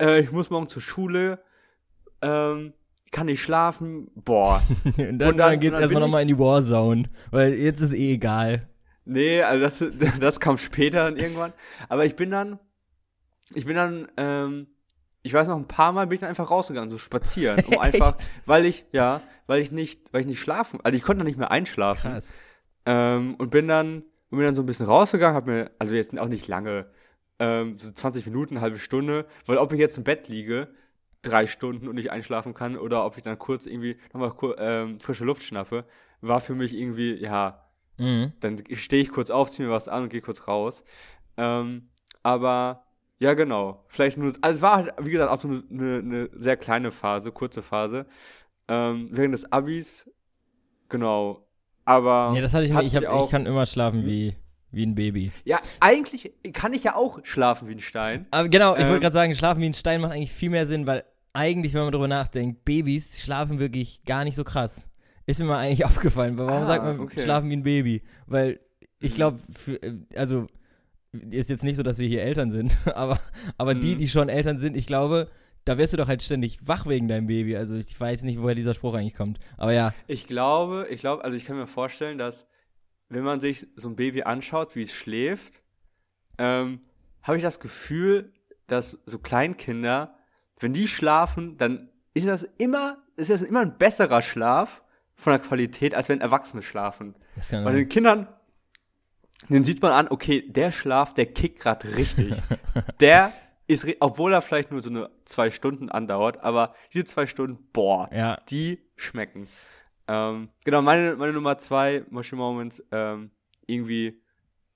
äh, ich muss morgen zur Schule, ähm, kann nicht schlafen, boah. Und dann, Und dann, dann- geht's und dann erstmal nochmal in die Warzone. Weil jetzt ist eh egal. Nee, also das, das kam später dann irgendwann. Aber ich bin dann, ich bin dann, ähm, ich weiß noch, ein paar Mal bin ich dann einfach rausgegangen, so spazieren, um einfach, weil ich, ja, weil ich nicht, weil ich nicht schlafen, also ich konnte dann nicht mehr einschlafen. Krass. Ähm, und bin dann, bin dann so ein bisschen rausgegangen, hab mir, also jetzt auch nicht lange, ähm, so 20 Minuten, halbe Stunde, weil ob ich jetzt im Bett liege, drei Stunden und nicht einschlafen kann, oder ob ich dann kurz irgendwie nochmal ähm, frische Luft schnappe, war für mich irgendwie, ja, Mhm. dann stehe ich kurz auf, ziehe mir was an und gehe kurz raus. Ähm, aber ja, genau. Vielleicht nur, also es war halt, wie gesagt, auch so eine, eine sehr kleine Phase, kurze Phase. Ähm, während des Abis, genau. Aber Nee, das hatte ich nicht. Ich, hab, auch, ich kann immer schlafen wie, wie ein Baby. Ja, eigentlich kann ich ja auch schlafen wie ein Stein. Aber genau, ich wollte Ähm, gerade sagen, schlafen wie ein Stein macht eigentlich viel mehr Sinn, weil eigentlich, wenn man darüber nachdenkt, Babys schlafen wirklich gar nicht so krass. Ist mir mal eigentlich aufgefallen. Warum Ah, sagt man okay. schlafen wie ein Baby? Weil ich Mhm. glaube, also ist jetzt nicht so, dass wir hier Eltern sind, aber, aber die, Mhm. die schon Eltern sind, ich glaube, da wirst du doch halt ständig wach wegen deinem Baby. Also ich weiß nicht, woher dieser Spruch eigentlich kommt. Aber ja, Ich glaube, ich glaube, also ich kann mir vorstellen, dass wenn man sich so ein Baby anschaut, wie es schläft, ähm, habe ich das Gefühl, dass so Kleinkinder, wenn die schlafen, dann ist das immer, ist das immer ein besserer Schlaf von der Qualität, als wenn Erwachsene schlafen. Bei den Kindern, den sieht man an, okay, der Schlaf, der kickt gerade richtig. der ist, obwohl er vielleicht nur so eine zwei Stunden andauert, aber diese zwei Stunden, boah, Ja, die schmecken. Ähm, genau, meine, meine Nummer zwei, Moshi Moments, ähm, irgendwie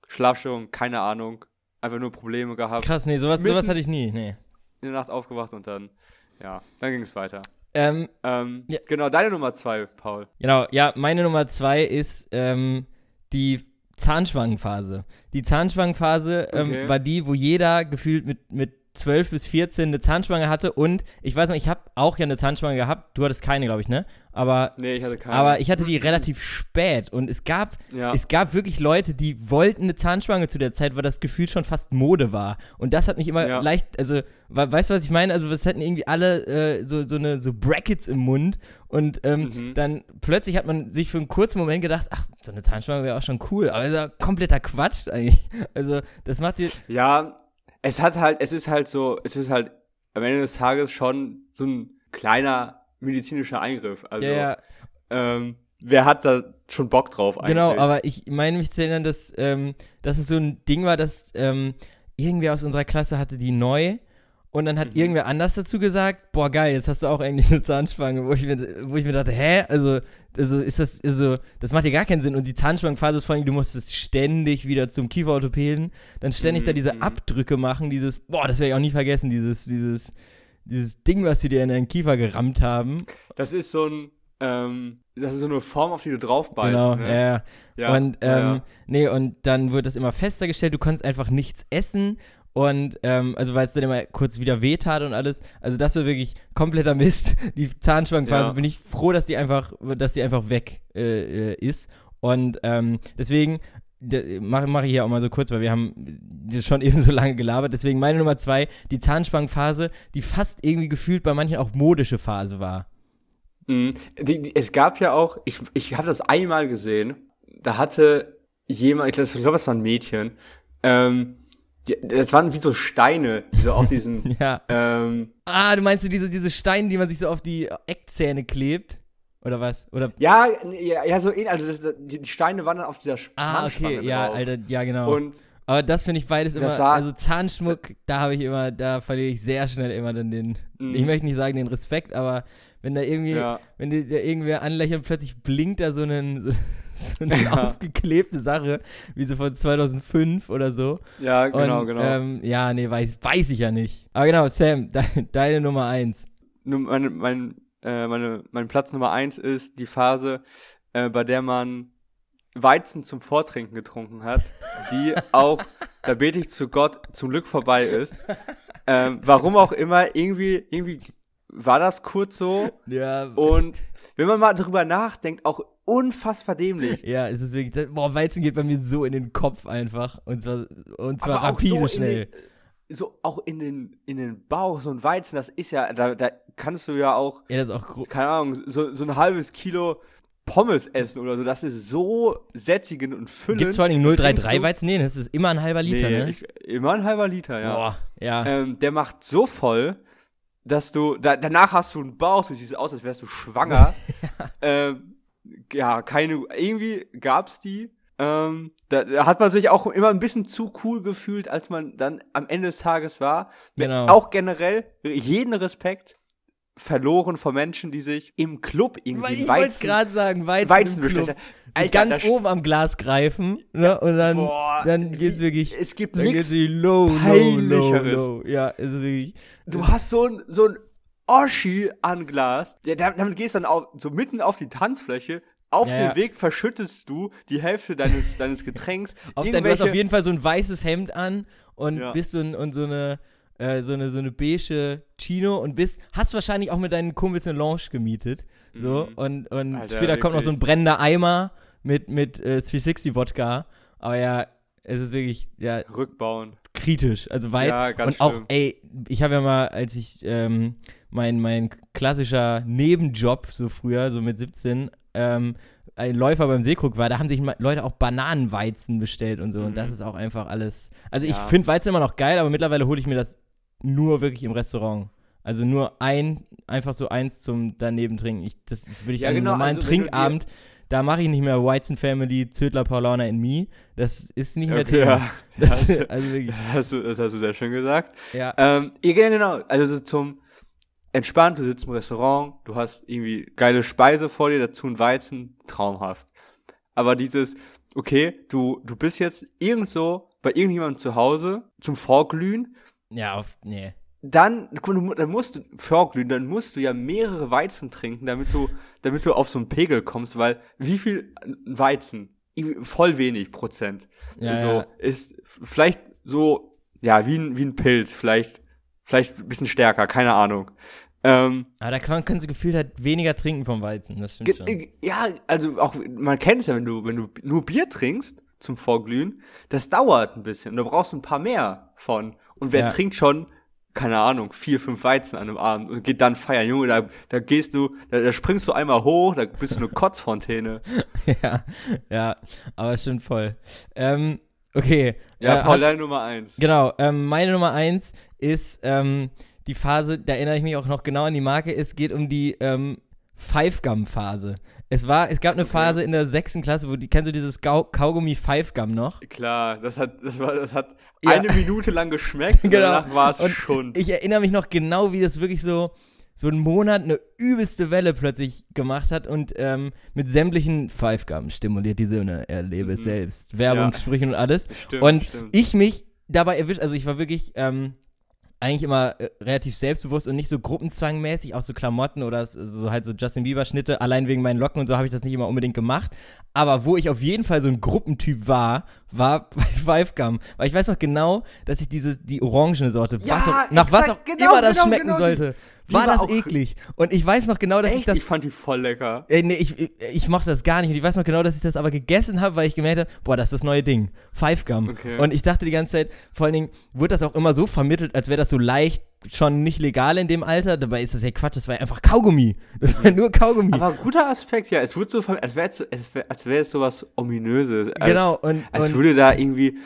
Schlafstörung, keine Ahnung, einfach nur Probleme gehabt, krass, nee, sowas, Mitten- sowas hatte ich nie, nee. in der Nacht aufgewacht und dann, ja, dann ging es weiter. Ähm, Ähm, Ja. Genau, deine Nummer zwei, Paul. Genau, ja, meine Nummer zwei ist ähm, die Zahnschwangenphase. Die Zahnschwangenphase ähm, Okay. war die, wo jeder gefühlt mit, mit 12 bis 14 eine Zahnschwange hatte und ich weiß noch, ich habe auch ja eine Zahnschwange gehabt. Du hattest keine, glaube ich, ne? Aber, Nee, ich hatte keine. aber ich hatte die relativ spät und es gab, ja. es gab wirklich Leute, die wollten eine Zahnschwange zu der Zeit, weil das Gefühl schon fast Mode war. Und das hat mich immer Ja. leicht, also, we- weißt du, was ich meine? Also, es hatten irgendwie alle äh, so, so eine so Brackets im Mund und ähm, Mhm. dann plötzlich hat man sich für einen kurzen Moment gedacht, ach, so eine Zahnschwange wäre auch schon cool. Aber das ist ja kompletter Quatsch eigentlich. Also, das macht dir. Ja, es hat halt, es ist halt so, es ist halt am Ende des Tages schon so ein kleiner medizinischer Eingriff. Also, ja, ja, ähm, wer hat da schon Bock drauf eigentlich? genau, aber ich meine mich zu erinnern, dass, ähm, dass es so ein Ding war, dass ähm, irgendwer aus unserer Klasse hatte die neu Und dann hat Mhm. irgendwer anders dazu gesagt, boah geil, jetzt hast du auch eigentlich eine Zahnspange, wo ich mir, wo ich mir dachte, hä? Also, also ist das, also, das macht dir gar keinen Sinn. Und die Zahnspangenphase ist vor allem, du musstest ständig wieder zum Kieferorthopäden, dann ständig da diese Mhm. Abdrücke machen, dieses, boah, das werde ich auch nie vergessen, dieses, dieses, dieses Ding, was sie dir in deinen Kiefer gerammt haben. Das ist so ein, ähm, das ist so eine Form, auf die du drauf beißt. genau, ne? ja, ja. und ähm, ja. nee, und dann wird das immer fester gestellt, du konntest einfach nichts essen. Und ähm, also weil es dann immer kurz wieder wehtat und alles. Also das war wirklich kompletter Mist. Die Zahnspangenphase Ja. bin ich froh, dass die einfach, dass die einfach weg äh, äh, ist. Und ähm, deswegen mache mach ich hier auch mal so kurz, weil wir haben schon eben so lange gelabert. Deswegen meine Nummer zwei, die Zahnspangenphase, die fast irgendwie gefühlt bei manchen auch modische Phase war. Mhm. Die, die, es gab ja auch, ich, ich habe das einmal gesehen, da hatte jemand, ich glaube, glaub, das war ein Mädchen, ähm, die, das waren wie so Steine, die so auf diesen, Ja. ähm, Ah, du meinst du diese, diese Steine, die man sich so auf die Eckzähne klebt? Oder was? Oder ja, ja, ja, so ähnlich, also das, die Steine waren dann auf dieser Ah, okay, ja, drauf. Alter, ja, genau. Und Aber das finde ich beides immer, also Zahnschmuck, da habe ich immer, da verliere ich sehr schnell immer dann den, Mhm. ich möchte nicht sagen den Respekt, aber wenn da irgendwie, ja, wenn dir da irgendwer anlächelt und plötzlich blinkt da so, einen, so, so eine Ja. aufgeklebte Sache, wie so von 2005 oder so. ja, genau, und, genau. Ähm, ja, nee, weiß, weiß ich ja nicht. Aber genau, Sam, de deine Nummer eins. Nur meine, mein, äh, meine, mein Platz Nummer eins ist die Phase, äh, bei der man Weizen zum Vortrinken getrunken hat, die auch, da bete ich zu Gott, zum Glück vorbei ist. Ähm, warum auch immer, irgendwie, irgendwie war das kurz so. Ja, Und wenn man mal drüber nachdenkt, auch unfassbar dämlich. ja, es ist wirklich, das, boah, Weizen geht bei mir so in den Kopf einfach. Und zwar, und zwar Aber auch rapide so schnell. Den, so auch in den, in den Bauch, so ein Weizen, das ist ja, da, da kannst du ja auch ja, das ist auch keine Ahnung, so, so ein halbes Kilo Pommes essen oder so. Das ist so sättigend und füllend. Gibt es vor allem Trinkst 033 du- Weizen? Nee, das ist immer ein halber Liter, nee, ne? Ich, immer ein halber Liter, ja. Boah, ja. Ähm, der macht so voll, dass du, da, danach hast du einen Bauch, du siehst aus, als wärst du schwanger. ähm, ja, keine, irgendwie gab's die. Ähm, da, da hat man sich auch immer ein bisschen zu cool gefühlt, als man dann am Ende des Tages war. Genau. Auch generell jeden Respekt verloren von Menschen, die sich im Club irgendwie Weil ich wollte Weizen, gerade sagen, Weizen, Weizen im Club. Alter, ganz oben am Glas greifen, ne? Und dann, Boah, dann geht's wirklich, Es gibt nichts. low, low, low, Peinlicheres. low. Ja, es ist wirklich, Du hast so ein, so ein Oschi an Glas. Ja, da- damit gehst du dann auch so mitten auf die Tanzfläche. Auf Ja, dem. Weg verschüttest du die Hälfte deines, deines Getränks. auf dein, du hast auf jeden Fall so ein weißes Hemd an und Ja. bist so, ein, und so eine, äh, so eine, so eine beige Chino und bist, hast wahrscheinlich auch mit deinen Kumpels eine Lounge gemietet. So, Mhm. und, und Alter, später kommt noch so ein brennender Eimer mit, mit äh, 360 Wodka. Aber ja, es ist wirklich, ja, Rückbauen. kritisch. Also weit. Ja, ganz und auch, schlimm. ey, ich habe ja mal, als ich ähm, mein, mein klassischer Nebenjob so früher, so mit 17, ähm, ein Läufer beim Seekrug war, da haben sich Leute auch Bananenweizen bestellt und so. Und das Mhm. ist auch einfach alles. Also ich Ja. finde Weizen immer noch geil, aber mittlerweile hole ich mir das nur wirklich im Restaurant. Also nur ein, einfach so eins zum daneben trinken. Ich, das würde ich Ja, an einem genau, normalen also Trinkabend, da mache ich nicht mehr Weizen Family, Zödler, Paulaner in Me. Das ist nicht mehr Okay, Thema. ja. Das, also wirklich, das, hast du, das hast du sehr schön gesagt. ja. Ähm, ja, genau. Also so zum entspannt, du sitzt im Restaurant, du hast irgendwie geile Speise vor dir, dazu ein Weizen, traumhaft. Aber dieses, okay, du, du bist jetzt irgendwo bei irgendjemandem zu Hause zum Vorglühen, Ja, auf, nee. dann, dann musst du vorglühen, dann musst du ja mehrere Weizen trinken, damit du, damit du auf so einen Pegel kommst, weil wie viel Weizen? Irgendwie Voll wenig Prozent. Ja, so ja. ist vielleicht so, ja, wie ein, wie ein Pilz, vielleicht, vielleicht ein bisschen stärker, keine Ahnung. Ähm, Aber da kann man, können sie gefühlt halt weniger trinken vom Weizen, das stimmt schon. ja, also auch, man kennt es ja, wenn du, wenn du nur Bier trinkst zum Vorglühen, das dauert ein bisschen und da brauchst du ein paar mehr von. Und wer Ja. trinkt schon, keine Ahnung, vier, fünf Weizen an einem Abend und geht dann feiern. Junge, da, da gehst du, da, da springst du einmal hoch, da bist du eine Kotzfontäne. ja, ja, aber stimmt voll. Ähm, okay. Ja, äh, Paul, deine Nummer eins. Genau, ähm, meine Nummer eins ist ähm, die Phase, da erinnere ich mich auch noch genau an die Marke, es geht um die ähm, Five Gum Phase. Es war, es gab eine Okay. Phase in der sechsten Klasse, wo die, kennst du dieses Gau Kaugummi Five Gum noch? Klar, das hat, das war, das hat Ja. eine Minute lang geschmeckt und Genau. danach war es schon. Ich erinnere mich noch genau, wie das wirklich so, so einen Monat eine übelste Welle plötzlich gemacht hat und ähm, mit sämtlichen Five Gum stimuliert die Sinne, erlebe es Mhm. selbst, Werbungssprüchen und alles. Stimmt, und stimmt. ich mich dabei erwischt, also ich war wirklich ähm, eigentlich immer äh, relativ selbstbewusst und nicht so gruppenzwangmäßig, auch so Klamotten oder so halt so Justin Bieber Schnitte, allein wegen meinen Locken und so habe ich das nicht immer unbedingt gemacht. Aber wo ich auf jeden Fall so ein Gruppentyp war, war bei Five Gum. Weil ich weiß noch genau, dass ich diese, die orangene Sorte, Ja, was auch, nach was auch exakt, genau, immer das genau, schmecken genau sollte, war war das eklig. Und ich weiß noch genau, dass ich Echt? das ich fand die voll lecker. Ey, nee, ich, ich, ich mochte das gar nicht. Und ich weiß noch genau, dass ich das aber gegessen habe, weil ich gemerkt habe, boah, das ist das neue Ding. Five Gum. Okay. Und ich dachte die ganze Zeit, vor allen Dingen wurde das auch immer so vermittelt, als wäre das so leicht schon nicht legal in dem Alter. Dabei ist das ja Quatsch, das war ja einfach Kaugummi. Das war nur Kaugummi. Aber guter Aspekt, ja. Es wird so, als wäre es, als wär, als wär es sowas Ominöses. Als, genau. Und, Als und würde da irgendwie,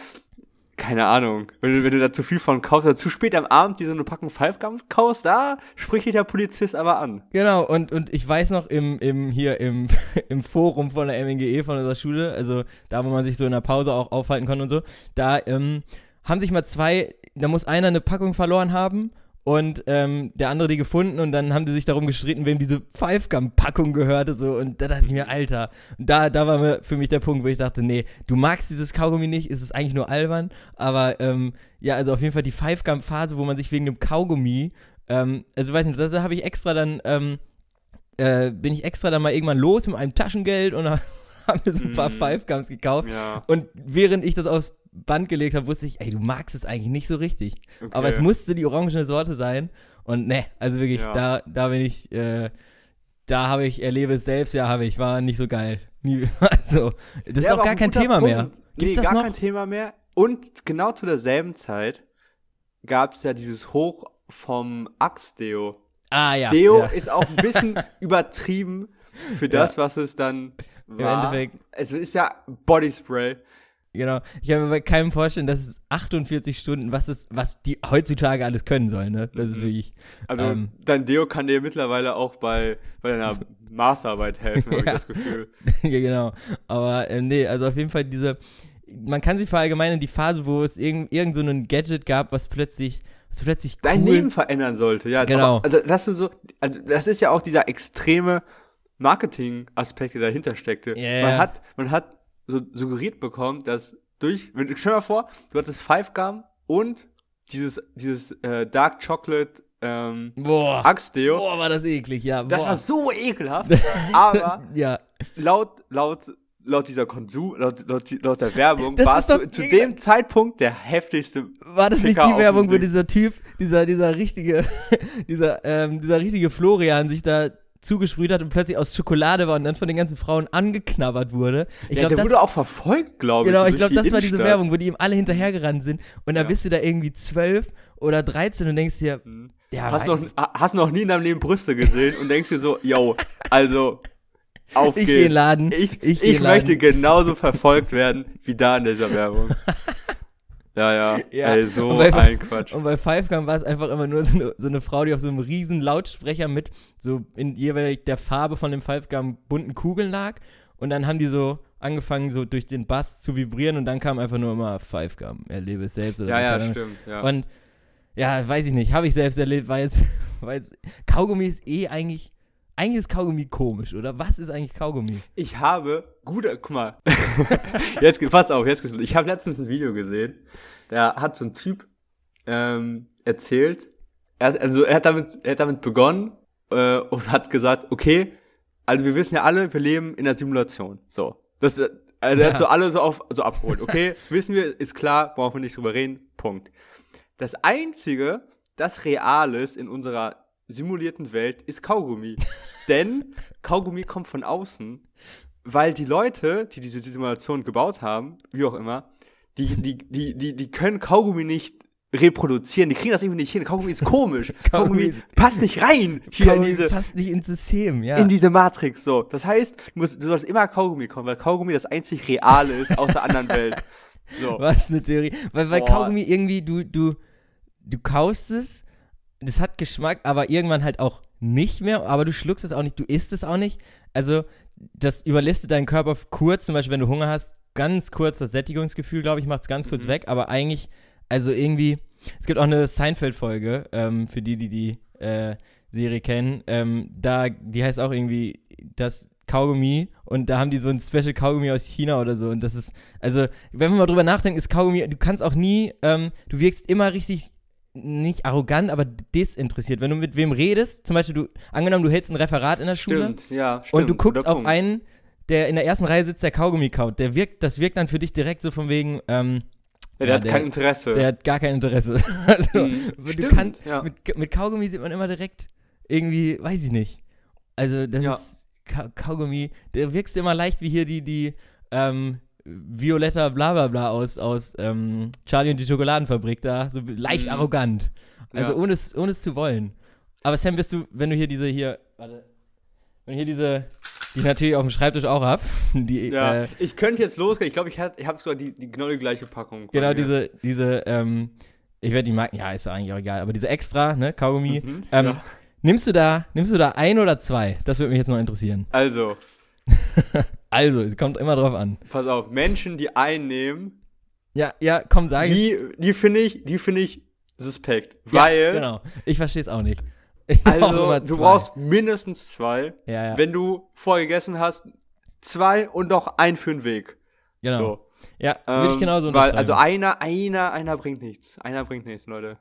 keine Ahnung, wenn du, wenn du da zu viel von kaufst oder zu spät am Abend die so eine Packung Gum kaufst, da spricht dich der Polizist aber an. Genau, und, und ich weiß noch im, im, hier im, im Forum von der MNGE von unserer Schule, also da, wo man sich so in der Pause auch aufhalten kann und so, da ähm, haben sich mal zwei, da muss einer eine Packung verloren haben und ähm, der andere die gefunden und dann haben die sich darum gestritten, wem diese Five-Gum-Packung gehörte so und da dachte ich mir, Alter, da, da war für mich der Punkt, wo ich dachte, nee, du magst dieses Kaugummi nicht, ist es eigentlich nur albern, aber ähm, ja, also auf jeden Fall die Five-Gum-Phase, wo man sich wegen dem Kaugummi, ähm, also weiß nicht, da habe ich extra dann, ähm, äh, bin ich extra dann mal irgendwann los mit einem Taschengeld und habe mir so ein paar Mhm. Five Gums gekauft. Ja. Und während ich das aufs Band gelegt habe, wusste ich, ey, du magst es eigentlich nicht so richtig. Okay. Aber es musste die orangene Sorte sein. Und ne, also wirklich, Ja. da, da bin ich, äh, da habe ich, erlebe es selbst, ja, habe ich, war nicht so geil. Nie, also, das ist Ja, auch aber gar ein kein Thema mehr. Punkt. Gibt's nee, das gar noch? kein Thema mehr. Und genau zu derselben Zeit gab es ja dieses Hoch vom Axe-Deo. Ah, ja. Deo ja. ist auch ein bisschen übertrieben für das, was es dann Im war. Endeffekt, Es ist ja Bodyspray. Genau. Ich kann mir bei keinem vorstellen, dass es 48 Stunden, was ist, was die heutzutage alles können sollen, ne? Das ist Mhm. wirklich, Also Ähm. dein Deo kann dir mittlerweile auch bei, bei deiner Masterarbeit helfen, habe ich das Gefühl. ja, genau. Aber äh, nee, also auf jeden Fall diese, man kann sie verallgemeinern, die Phase, wo es irgend, irgend so ein Gadget gab, was plötzlich, was plötzlich cool, Dein Leben verändern sollte, ja. Genau. Also, dass du so, also, das ist ja auch dieser extreme Marketing-Aspekt, der dahinter steckte. Ja, Man hat, man hat so suggeriert bekommen, dass durch, stell dir mal vor, du hattest Five Gum und dieses, dieses äh, Dark Chocolate ähm, Boah, Axe-Deo. boah, war das eklig, ja. Das boah. war so ekelhaft, aber ja, laut, laut, laut dieser Konsum, laut, laut, laut der Werbung, Das warst du zu dem Zeitpunkt der heftigste. war das nicht Ficker die Werbung, wo dieser Typ, dieser, dieser richtige, dieser, ähm, dieser richtige Florian sich da zugesprüht hat und plötzlich aus Schokolade war und dann von den ganzen Frauen angeknabbert wurde. Ich ja, glaube, der das wurde auch verfolgt, glaube ich. Genau, ich glaube, das war diese. Werbung, wo die ihm alle hinterhergerannt sind. Und dann Ja. bist du da irgendwie zwölf oder 13 und denkst dir, Mhm. ja, Hast noch, hast noch nie in deinem Leben Brüste gesehen und denkst dir so, yo, also, auf Ich geht's. geh in den Laden. Ich, Ich ich, möchte genauso verfolgt werden wie da in dieser Werbung. Ja, ja, Ja, ey, so und bei- ein Quatsch. Und bei Five Gum war es einfach immer nur so eine, so eine Frau, die auf so einem riesen Lautsprecher mit so in jeweilig der Farbe von dem Five Gum bunten Kugeln lag. Und dann haben die so angefangen, so durch den Bass zu vibrieren und dann kam einfach nur immer Five Gum. Erlebe es selbst oder Ja, so. ja, stimmt, ja. Und ja, weiß ich nicht, habe ich selbst erlebt, weil jetzt, weil jetzt Kaugummi ist eh eigentlich, eigentlich ist Kaugummi komisch, oder? Was ist eigentlich Kaugummi? Ich habe gute, guck mal, jetzt pass auf, jetzt. Ich habe letztens ein Video gesehen, da hat so ein Typ ähm, erzählt, er, also er hat damit, er hat damit begonnen äh, und hat gesagt, okay, also wir wissen ja alle, wir leben in einer Simulation, so. Das, äh, also er hat so alle so auf, so abgeholt, okay, wissen wir, ist klar, brauchen wir nicht drüber reden, Punkt. Das einzige, das real ist in unserer simulierten Welt, ist Kaugummi. Denn Kaugummi kommt von außen, weil die Leute, die diese Simulation gebaut haben, wie auch immer, die, die, die, die, die können Kaugummi nicht reproduzieren. Die kriegen das irgendwie nicht hin. Kaugummi ist komisch. Kaugummi Kaugummi passt nicht rein hier in Kaugummi diese, passt nicht ins System, ja. in diese Matrix. So, das heißt, du, musst, du sollst immer Kaugummi kommen, weil Kaugummi das einzig Reale ist aus der anderen Welt. So. Was eine Theorie. Weil, weil Boah. Kaugummi irgendwie, du, du, du kaust es, das hat Geschmack, aber irgendwann halt auch nicht mehr, aber du schluckst es auch nicht, du isst es auch nicht. Also, das überlistet deinen Körper kurz, zum Beispiel, wenn du Hunger hast, ganz kurz das Sättigungsgefühl, glaube ich, macht es ganz kurz Mhm. weg, aber eigentlich, also irgendwie, es gibt auch eine Seinfeld-Folge, ähm, für die, die die äh, Serie kennen, ähm, da, die heißt auch irgendwie das Kaugummi und da haben die so ein Special Kaugummi aus China oder so und das ist, also, wenn man mal drüber nachdenkt, ist Kaugummi, du kannst auch nie, ähm, du wirkst immer richtig nicht arrogant, aber desinteressiert. Wenn du mit wem redest, zum Beispiel du, angenommen, du hältst ein Referat in der Schule Stimmt, ja, stimmt. und du guckst auf einen, der in der ersten Reihe sitzt, der Kaugummi kaut, der wirkt, das wirkt dann für dich direkt so von wegen, ähm, Ja, der ja, hat der- kein Interesse. der hat gar kein Interesse. also, Mhm, du stimmt, kannst, ja. mit, mit Kaugummi sieht man immer direkt irgendwie, weiß ich nicht. Also, das ist Ka Kaugummi, der wirkst immer leicht wie hier die, die, ähm, Violetta Blablabla aus, aus ähm, Charlie und die Schokoladenfabrik da, so leicht Mhm. arrogant. Also Ja. ohne, es, ohne es zu wollen. Aber Sam, bist du, wenn du hier diese hier, warte, wenn du hier diese, die ich natürlich auf dem Schreibtisch auch hab, die, Ja, äh, ich könnte jetzt losgehen. Ich glaube, ich, hab- ich habe sogar die, die genau die gleiche Packung. genau diese, diese, ähm, ich werde die Marken, ja, ist eigentlich auch egal, aber diese extra, ne, Kaugummi, Mhm, ähm, ja. nimmst du da, nimmst du da ein oder zwei? Das würde mich jetzt noch interessieren. Also, Also, es kommt immer drauf an. pass auf, Menschen, die einnehmen, Ja, ja, komm, sag es. die, die finde ich, die finde ich suspekt. Weil, Ja, genau. Ich verstehe es auch nicht. Ich also, du brauchst mindestens zwei. ja, ja, Wenn du vorher gegessen hast, zwei und noch ein für den Weg. genau. So. Ja, würde ich Ähm, genauso Weil, also einer, einer, einer bringt nichts. Einer bringt nichts, Leute.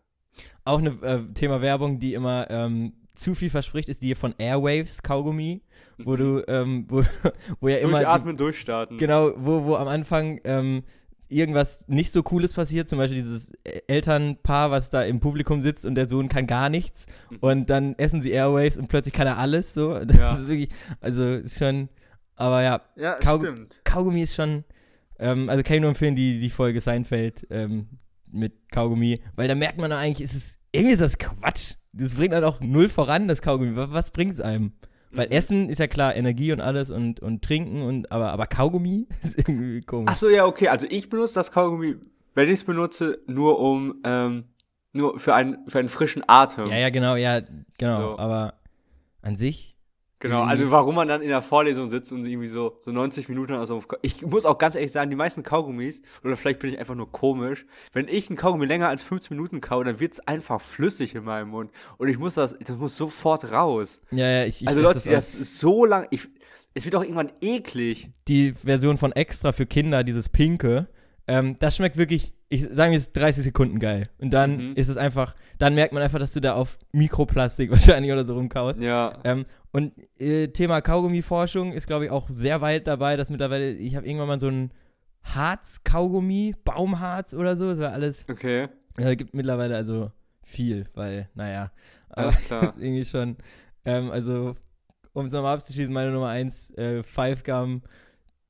Auch ein äh, Thema Werbung, die immer ähm, zu viel verspricht, ist die von Airwaves Kaugummi, wo du, ähm, wo, wo ja immer. Durchatmen, durchstarten. Genau, wo, wo am Anfang ähm, irgendwas nicht so Cooles passiert, zum Beispiel dieses Elternpaar, was da im Publikum sitzt und der Sohn kann gar nichts Mhm. und dann essen sie Airwaves und plötzlich kann er alles so. Das Ja. ist wirklich, also ist schon, aber ja, Ja, Kaug- stimmt. Kaugummi ist schon, ähm, also kann ich nur empfehlen, die, die Folge Seinfeld ähm, mit Kaugummi, weil da merkt man eigentlich, ist es, irgendwie ist das Quatsch. Das bringt halt auch null voran, das Kaugummi. Was, bringt es einem? Weil Mhm. Essen ist ja klar, Energie und alles und, und Trinken und, aber, aber Kaugummi ist irgendwie komisch. Ach so, ja, okay. Also ich benutze das Kaugummi, wenn ich es benutze, nur um, ähm, nur für einen, für einen frischen Atem. Ja, ja, genau, ja, genau. So. Aber an sich, Genau, Mhm. also warum man dann in der Vorlesung sitzt und irgendwie so, so 90 Minuten also Ich muss auch ganz ehrlich sagen, die meisten Kaugummis, oder vielleicht bin ich einfach nur komisch, wenn ich ein Kaugummi länger als 15 Minuten kaue, dann wird es einfach flüssig in meinem Mund. Und ich muss das, das muss sofort raus. ja, ja, ich, ich also Leute, das das so lang, ich, es wird auch irgendwann eklig. die Version von Extra für Kinder, dieses Pinke, ähm, das schmeckt wirklich, ich sage mir, ist 30 Sekunden geil. Und dann Mhm. ist es einfach, dann merkt man einfach, dass du da auf Mikroplastik wahrscheinlich oder so rumkaust. Ja. Ähm, und äh, Thema Kaugummi-Forschung ist, glaube ich, auch sehr weit dabei, dass mittlerweile, ich habe irgendwann mal so ein Harz-Kaugummi, Baumharz oder so, das war alles, Okay, äh, gibt mittlerweile also viel, weil, naja, aber alles klar. das ist irgendwie schon, ähm, also, um es nochmal abzuschließen, meine Nummer 1, äh, Five Gum,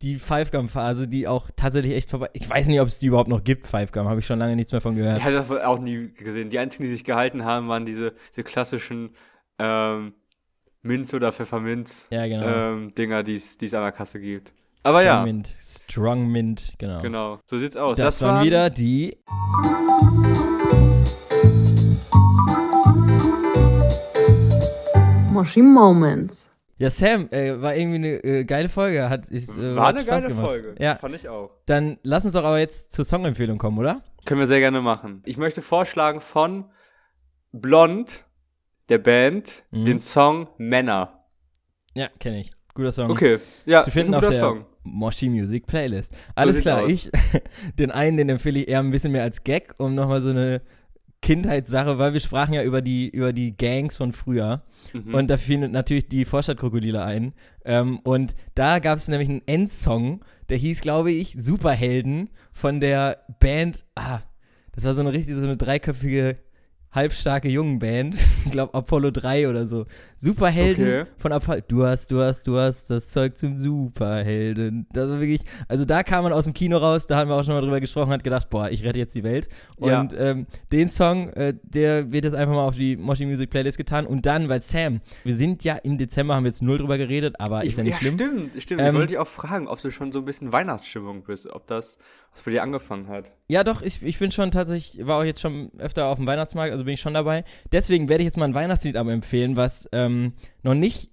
die Five Gum Phase, die auch tatsächlich echt vorbei, ich weiß nicht, ob es die überhaupt noch gibt, Five Gum, habe ich schon lange nichts mehr von gehört. Ich hatte das auch nie gesehen. Die einzigen, die sich gehalten haben, waren diese, diese klassischen ähm, Minz- oder Pfefferminz Ja, genau. ähm, Dinger, die es an der Kasse gibt. Aber Strong ja, Mint, Strong Mint, genau. genau. So sieht's aus. Das, waren waren wieder die Moshi Moments. Ja, Sam, äh, war irgendwie eine äh, geile Folge. Hat, ich, äh, War hat eine Spaß geile gemacht. Folge. Ja, Fand ich auch. dann lass uns doch aber jetzt zur Songempfehlung kommen, oder? Können wir sehr gerne machen. Ich möchte vorschlagen von Blond, der Band, Mhm. den Song Männer. Ja, kenne ich. Guter Song. Okay, ja, Zu ist finden ein auf guter der Song. Moshi Music Playlist. Alles sieht's klar, aus. ich, den einen, den empfehle ich eher ein bisschen mehr als Gag, um nochmal so eine Kindheitssache, weil wir sprachen ja über die, über die Gangs von früher. Mhm. Und da fielen natürlich die Vorstadtkrokodile ein. Ähm, und da gab es nämlich einen Endsong, der hieß, glaube ich, Superhelden von der Band. Ah, das war so eine richtig, so eine dreiköpfige, halbstarke Jungenband. Ich glaube Apollo 3 oder so. Superhelden Okay. von Apollo. Du hast, du hast, du hast das Zeug zum Superhelden. Das war wirklich, also da kam man aus dem Kino raus, da haben wir auch schon mal drüber gesprochen, hat gedacht, boah, ich rette jetzt die Welt. Ja. Und ähm, den Song, äh, der wird jetzt einfach mal auf die Moshi Music Playlist getan. Und dann, weil Sam, wir sind ja im Dezember, haben wir jetzt null drüber geredet, aber ich, ist ja nicht schlimm. stimmt, stimmt. Ähm, ich wollte dich auch fragen, ob du schon so ein bisschen Weihnachtsstimmung bist, ob das, was bei dir angefangen hat. Ja, doch, ich, ich bin schon tatsächlich, war auch jetzt schon öfter auf dem Weihnachtsmarkt, also also bin ich schon dabei. Deswegen werde ich jetzt mal ein Weihnachtslied aber empfehlen, was ähm, noch nicht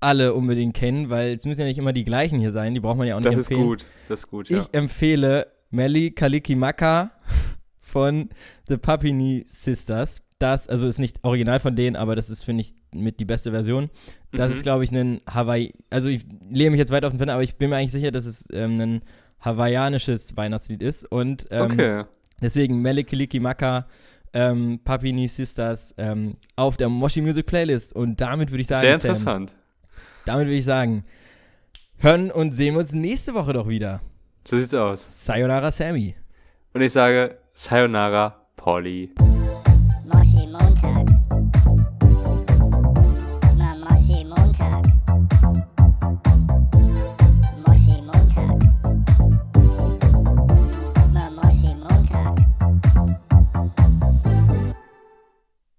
alle unbedingt kennen, weil es müssen ja nicht immer die gleichen hier sein, die braucht man ja auch nicht Das ist empfehlen. gut. Das ist gut, ja. Ich empfehle Melly Kalikimaka von The Papini Sisters. Das, also ist nicht original von denen, aber das ist, finde ich, mit die beste Version. Das Mhm. ist, glaube ich, ein Hawaii, also ich lehne mich jetzt weit auf den Fenster, aber ich bin mir eigentlich sicher, dass es ähm, ein hawaiianisches Weihnachtslied ist. Und ähm, okay. deswegen Melly Kalikimaka, ähm, Papini Sisters ähm, auf der Moshi Music Playlist. Und damit würde ich sagen, Sehr Sam, interessant. damit würde ich sagen, hören und sehen wir uns nächste Woche doch wieder. So sieht's aus. Sayonara Sammy. Und ich sage Sayonara, Polly.